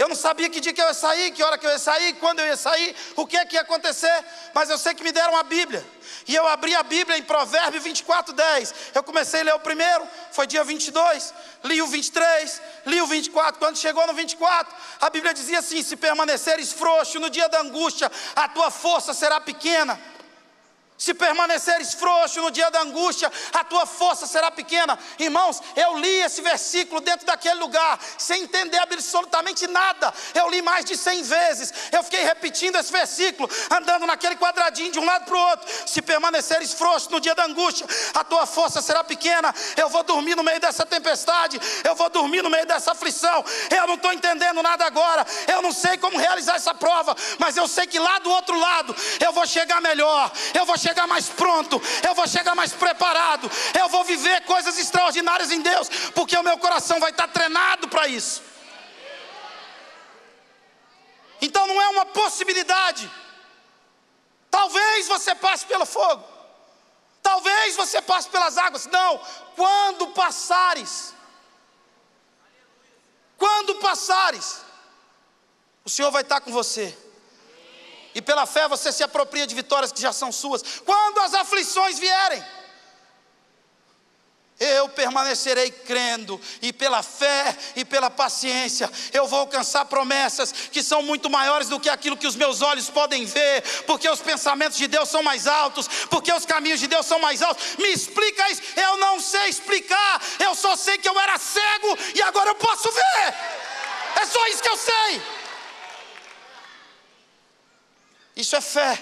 eu não sabia que dia que eu ia sair, que hora que eu ia sair, quando eu ia sair, o que, é que ia acontecer, mas eu sei que me deram a Bíblia. E eu abri a Bíblia em Provérbios 24, 10. Eu comecei a ler o primeiro, foi dia 22, li o 23, li o 24. Quando chegou no 24, a Bíblia dizia assim: Se permaneceres frouxo no dia da angústia, a tua força será pequena. Se permaneceres frouxo no dia da angústia, a tua força será pequena. Irmãos, eu li esse versículo dentro daquele lugar, sem entender absolutamente nada. Eu li mais de cem vezes. Eu fiquei repetindo esse versículo, andando naquele quadradinho de um lado para o outro. Se permaneceres frouxo no dia da angústia, a tua força será pequena. Eu vou dormir no meio dessa tempestade, eu vou dormir no meio dessa aflição. Eu não estou entendendo nada agora. Eu não sei como realizar essa prova, mas eu sei que lá do outro lado eu vou chegar melhor. Eu vou chegar chegar mais pronto, eu vou chegar mais preparado, eu vou viver coisas extraordinárias em Deus, porque o meu coração vai estar treinado para isso. Então não é uma possibilidade. Talvez você passe pelo fogo, talvez você passe pelas águas. Não, quando passares, quando passares, o Senhor vai estar com você e pela fé você se apropria de vitórias que já são suas. Quando as aflições vierem, eu permanecerei crendo, e pela fé e pela paciência, eu vou alcançar promessas que são muito maiores do que aquilo que os meus olhos podem ver, porque os pensamentos de Deus são mais altos, porque os caminhos de Deus são mais altos. Me explica isso, eu não sei explicar, eu só sei que eu era cego e agora eu posso ver. É só isso que eu sei. Isso é fé.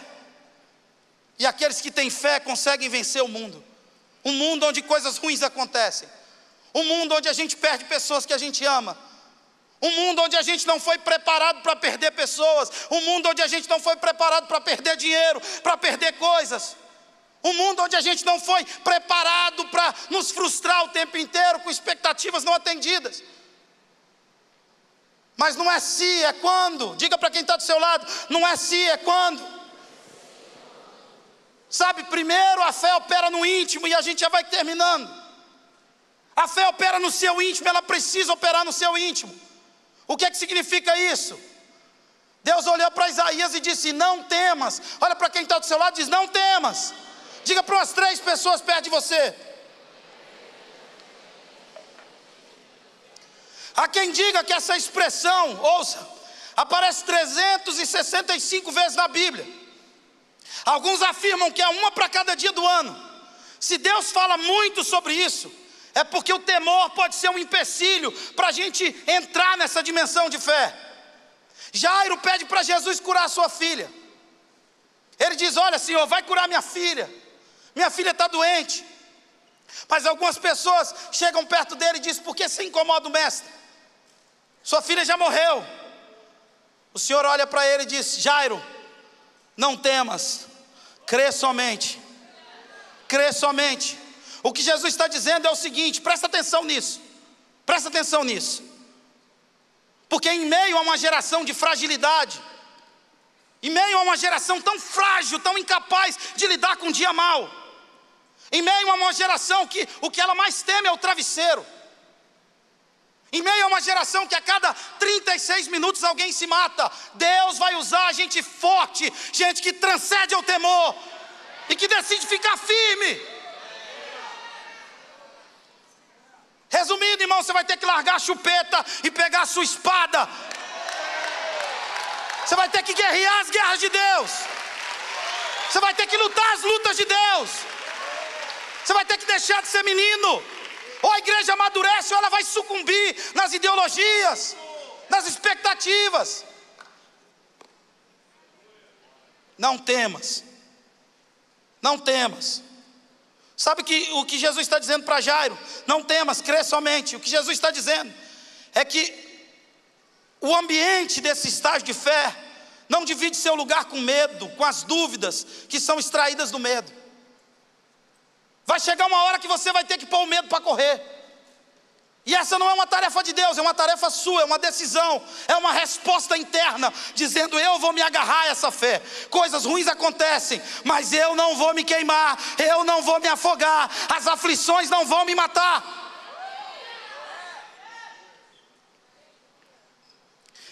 E aqueles que têm fé conseguem vencer o mundo. Um mundo onde coisas ruins acontecem. Um mundo onde a gente perde pessoas que a gente ama. Um mundo onde a gente não foi preparado para perder pessoas. Um mundo onde a gente não foi preparado para perder dinheiro, para perder coisas. Um mundo onde a gente não foi preparado para nos frustrar o tempo inteiro com expectativas não atendidas. Mas não é se, é quando. Diga para quem está do seu lado: não é se, é quando. Sabe, primeiro a fé opera no íntimo e a gente já vai terminando. A fé opera no seu íntimo, ela precisa operar no seu íntimo. O que é que significa isso? Deus olhou para Isaías e disse: Não temas. Olha para quem está do seu lado e diz: Não temas. Diga para umas três pessoas perto de você: Há quem diga que essa expressão, ouça, aparece 365 vezes na Bíblia. Alguns afirmam que é uma para cada dia do ano. Se Deus fala muito sobre isso, é porque o temor pode ser um empecilho para a gente entrar nessa dimensão de fé. Jairo pede para Jesus curar sua filha. Ele diz: Olha, Senhor, vai curar minha filha. Minha filha está doente. Mas algumas pessoas chegam perto dele e dizem: Por que você incomoda o mestre? Sua filha já morreu. O Senhor olha para ele e diz: Jairo, não temas, crê somente. Crê somente. O que Jesus está dizendo é o seguinte: presta atenção nisso. Presta atenção nisso. Porque em meio a uma geração de fragilidade, em meio a uma geração tão frágil, tão incapaz de lidar com um dia mal, em meio a uma geração que o que ela mais teme é o travesseiro, em meio a uma geração que a cada 36 minutos alguém se mata, Deus vai usar gente forte, gente que transcende ao temor e que decide ficar firme. Resumindo, irmão, você vai ter que largar a chupeta e pegar a sua espada. Você vai ter que guerrear as guerras de Deus. Você vai ter que lutar as lutas de Deus. Você vai ter que deixar de ser menino. Ou a igreja amadurece ou ela vai sucumbir nas ideologias, nas expectativas. Não temas. Não temas. Sabe que, o que Jesus está dizendo para Jairo? Não temas, crê somente. O que Jesus está dizendo é que o ambiente desse estágio de fé não divide seu lugar com medo, com as dúvidas que são extraídas do medo. Vai chegar uma hora que você vai ter que pôr o medo para correr. E essa não é uma tarefa de Deus, é uma tarefa sua, é uma decisão, é uma resposta interna, dizendo: Eu vou me agarrar a essa fé. Coisas ruins acontecem, mas eu não vou me queimar, eu não vou me afogar, as aflições não vão me matar.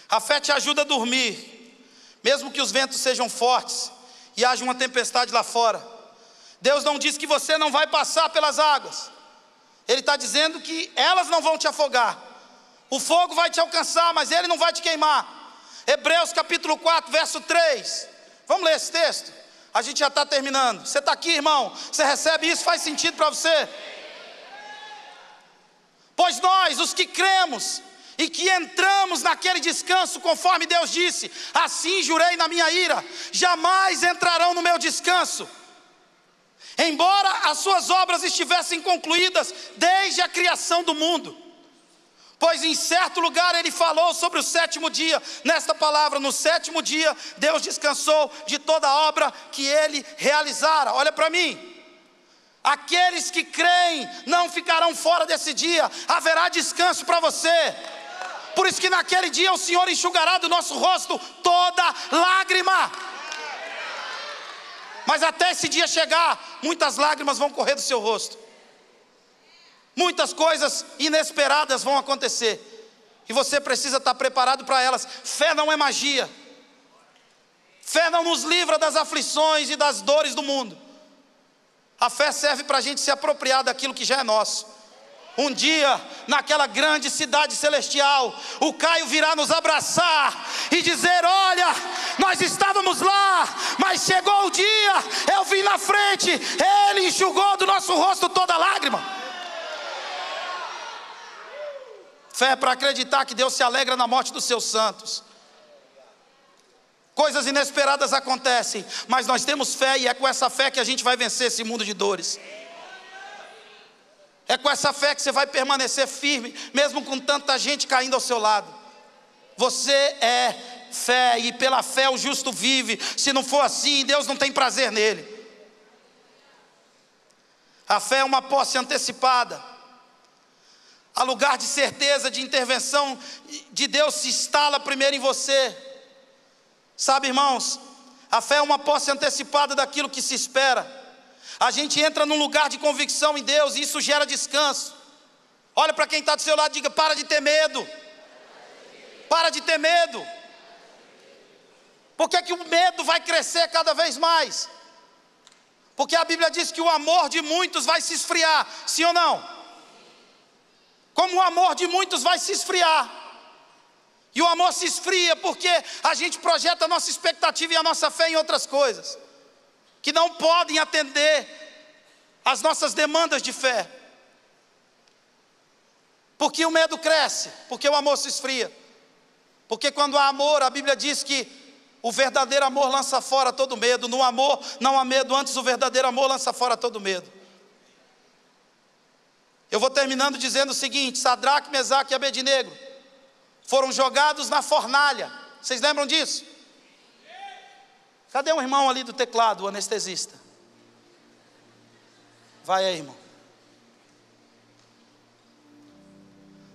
A fé te ajuda a dormir, mesmo que os ventos sejam fortes e haja uma tempestade lá fora. Deus não diz que você não vai passar pelas águas. Ele está dizendo que elas não vão te afogar. O fogo vai te alcançar, mas ele não vai te queimar. Hebreus capítulo 4, verso 3. Vamos ler esse texto? A gente já está terminando. Você está aqui, irmão? Você recebe isso? Faz sentido para você? Pois nós, os que cremos e que entramos naquele descanso, conforme Deus disse, assim jurei na minha ira, jamais entrarão no meu descanso embora as suas obras estivessem concluídas desde a criação do mundo. Pois em certo lugar ele falou sobre o sétimo dia, nesta palavra, no sétimo dia, Deus descansou de toda a obra que ele realizara. Olha para mim. Aqueles que creem não ficarão fora desse dia, haverá descanso para você. Por isso que naquele dia o Senhor enxugará do nosso rosto toda lágrima. Mas até esse dia chegar, muitas lágrimas vão correr do seu rosto. Muitas coisas inesperadas vão acontecer. E você precisa estar preparado para elas. Fé não é magia. Fé não nos livra das aflições e das dores do mundo. A fé serve para a gente se apropriar daquilo que já é nosso. Um dia, naquela grande cidade celestial, o Caio virá nos abraçar e dizer: Olha, nós estávamos lá, mas chegou o dia, eu vim na frente, ele enxugou do nosso rosto toda lágrima. Fé para acreditar que Deus se alegra na morte dos seus santos. Coisas inesperadas acontecem, mas nós temos fé e é com essa fé que a gente vai vencer esse mundo de dores. É com essa fé que você vai permanecer firme, mesmo com tanta gente caindo ao seu lado. Você é fé, e pela fé o justo vive. Se não for assim, Deus não tem prazer nele. A fé é uma posse antecipada. A lugar de certeza, de intervenção de Deus se instala primeiro em você. Sabe, irmãos, a fé é uma posse antecipada daquilo que se espera. A gente entra num lugar de convicção em Deus e isso gera descanso. Olha para quem está do seu lado e diga: para de ter medo. Para de ter medo. Por que, que o medo vai crescer cada vez mais? Porque a Bíblia diz que o amor de muitos vai se esfriar, sim ou não? Como o amor de muitos vai se esfriar. E o amor se esfria porque a gente projeta a nossa expectativa e a nossa fé em outras coisas que não podem atender às nossas demandas de fé. Porque o medo cresce, porque o amor se esfria. Porque quando há amor, a Bíblia diz que o verdadeiro amor lança fora todo medo. No amor não há medo, antes o verdadeiro amor lança fora todo medo. Eu vou terminando dizendo o seguinte: Sadraque, Mesaque e Abednego foram jogados na fornalha. Vocês lembram disso? Cadê o irmão ali do teclado, o anestesista? Vai aí, irmão.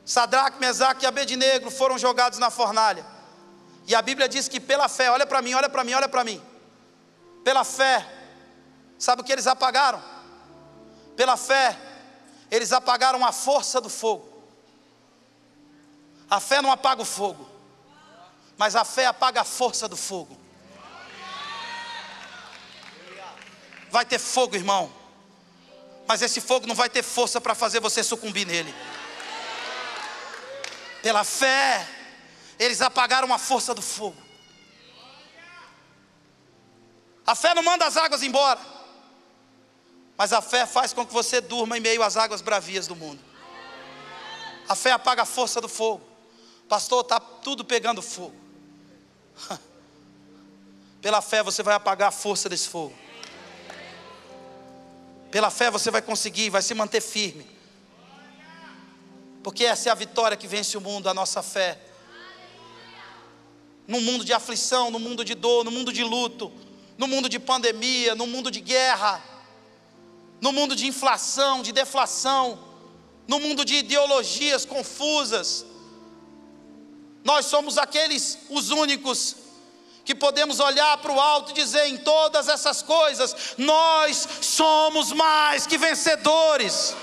Sadraque, Mesaque e Abednego foram jogados na fornalha. E a Bíblia diz que pela fé, olha para mim, olha para mim, olha para mim. Pela fé, sabe o que eles apagaram? Pela fé, eles apagaram a força do fogo. A fé não apaga o fogo, mas a fé apaga a força do fogo. Vai ter fogo, irmão, mas esse fogo não vai ter força para fazer você sucumbir nele. Pela fé, eles apagaram a força do fogo. A fé não manda as águas embora, mas a fé faz com que você durma em meio às águas bravias do mundo. A fé apaga a força do fogo. Pastor, está tudo pegando fogo. Pela fé você vai apagar a força desse fogo. Pela fé você vai conseguir, vai se manter firme. Porque essa é a vitória que vence o mundo, a nossa fé. No mundo de aflição, no mundo de dor, no mundo de luto, no mundo de pandemia, no mundo de guerra, no mundo de inflação, de deflação, no mundo de ideologias confusas. Nós somos aqueles, os únicos, que podemos olhar para o alto e dizer: em todas essas coisas, nós somos mais que vencedores.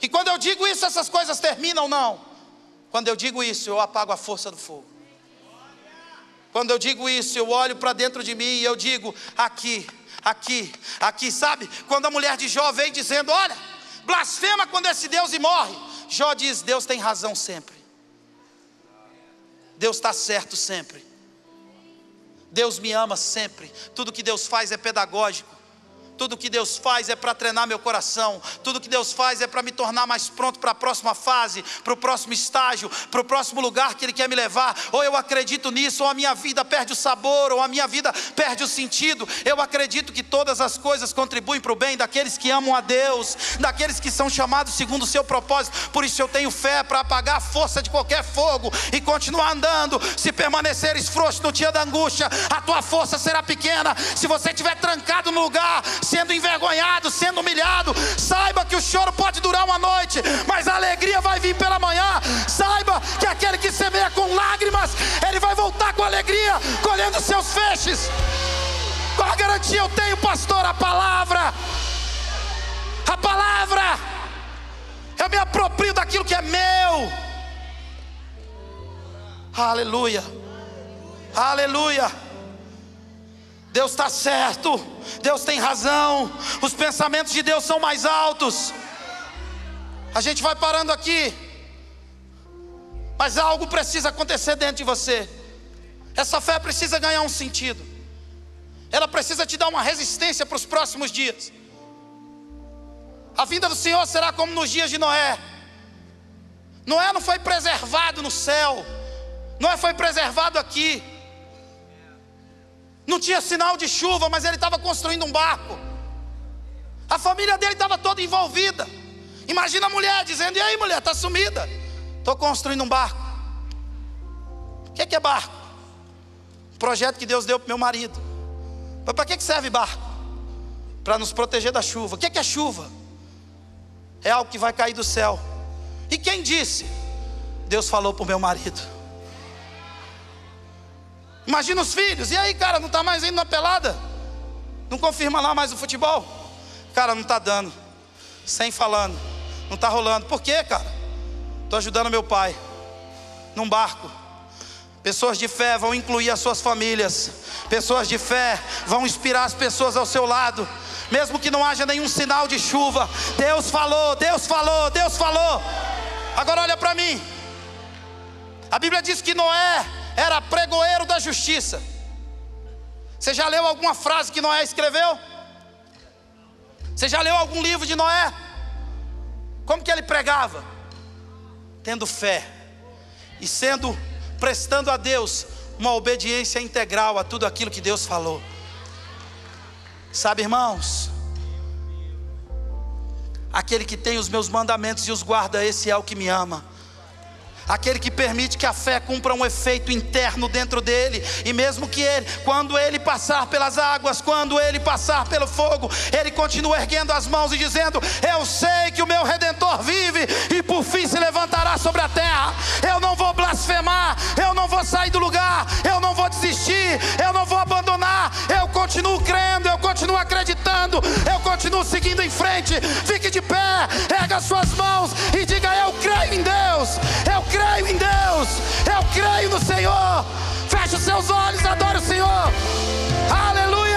E quando eu digo isso, essas coisas terminam, não. Quando eu digo isso, eu apago a força do fogo. Quando eu digo isso, eu olho para dentro de mim e eu digo: aqui, aqui, aqui, sabe? Quando a mulher de Jó vem dizendo: Olha, blasfema quando esse Deus e morre. Jó diz: Deus tem razão sempre. Deus está certo sempre. Deus me ama sempre. Tudo que Deus faz é pedagógico. Tudo que Deus faz é para treinar meu coração. Tudo que Deus faz é para me tornar mais pronto para a próxima fase, para o próximo estágio, para o próximo lugar que Ele quer me levar. Ou eu acredito nisso, ou a minha vida perde o sabor, ou a minha vida perde o sentido. Eu acredito que todas as coisas contribuem para o bem daqueles que amam a Deus, daqueles que são chamados segundo o seu propósito. Por isso eu tenho fé para apagar a força de qualquer fogo e continuar andando. Se permaneceres frouxo no dia da angústia, a tua força será pequena. Se você estiver trancado no lugar, sendo envergonhado, sendo humilhado, saiba que o choro pode durar uma noite, mas a alegria vai vir pela manhã. Saiba que aquele que semeia com lágrimas, ele vai voltar com alegria, colhendo seus feixes. Qual a garantia eu tenho, pastor? A palavra. A palavra. Eu me aproprio daquilo que é meu. Aleluia. Aleluia. Deus está certo, Deus tem razão, os pensamentos de Deus são mais altos. A gente vai parando aqui, mas algo precisa acontecer dentro de você. Essa fé precisa ganhar um sentido, ela precisa te dar uma resistência para os próximos dias. A vinda do Senhor será como nos dias de Noé. Noé não foi preservado no céu, Noé foi preservado aqui. Não tinha sinal de chuva, mas ele estava construindo um barco. A família dele estava toda envolvida. Imagina a mulher dizendo: E aí, mulher, está sumida? Estou construindo um barco. O que é, que é barco? projeto que Deus deu para meu marido. Mas para que serve barco? Para nos proteger da chuva. O que é, que é chuva? É algo que vai cair do céu. E quem disse? Deus falou para o meu marido. Imagina os filhos. E aí, cara, não está mais indo na pelada? Não confirma lá mais o futebol? Cara, não está dando. Sem falando. Não está rolando. Por quê, cara? Estou ajudando meu pai. Num barco. Pessoas de fé vão incluir as suas famílias. Pessoas de fé vão inspirar as pessoas ao seu lado. Mesmo que não haja nenhum sinal de chuva. Deus falou, Deus falou, Deus falou. Agora olha para mim. A Bíblia diz que Noé era pregoeiro da justiça. Você já leu alguma frase que Noé escreveu? Você já leu algum livro de Noé? Como que ele pregava? Tendo fé e sendo prestando a Deus uma obediência integral a tudo aquilo que Deus falou. Sabe, irmãos? Aquele que tem os meus mandamentos e os guarda, esse é o que me ama aquele que permite que a fé cumpra um efeito interno dentro dele, e mesmo que ele, quando ele passar pelas águas, quando ele passar pelo fogo, ele continua erguendo as mãos e dizendo: Eu sei que o meu redentor vive, e por fim se levantará sobre a terra. Eu não vou blasfemar, eu não vou sair do lugar, eu não vou desistir, eu não vou abandonar, eu continuo crendo, eu continuo acreditando, eu continuo seguindo em frente. Fique de pé, erga suas mãos e diga: Eu creio em Deus, eu creio creio em Deus, eu creio no Senhor. Feche os seus olhos, adore o Senhor. Aleluia.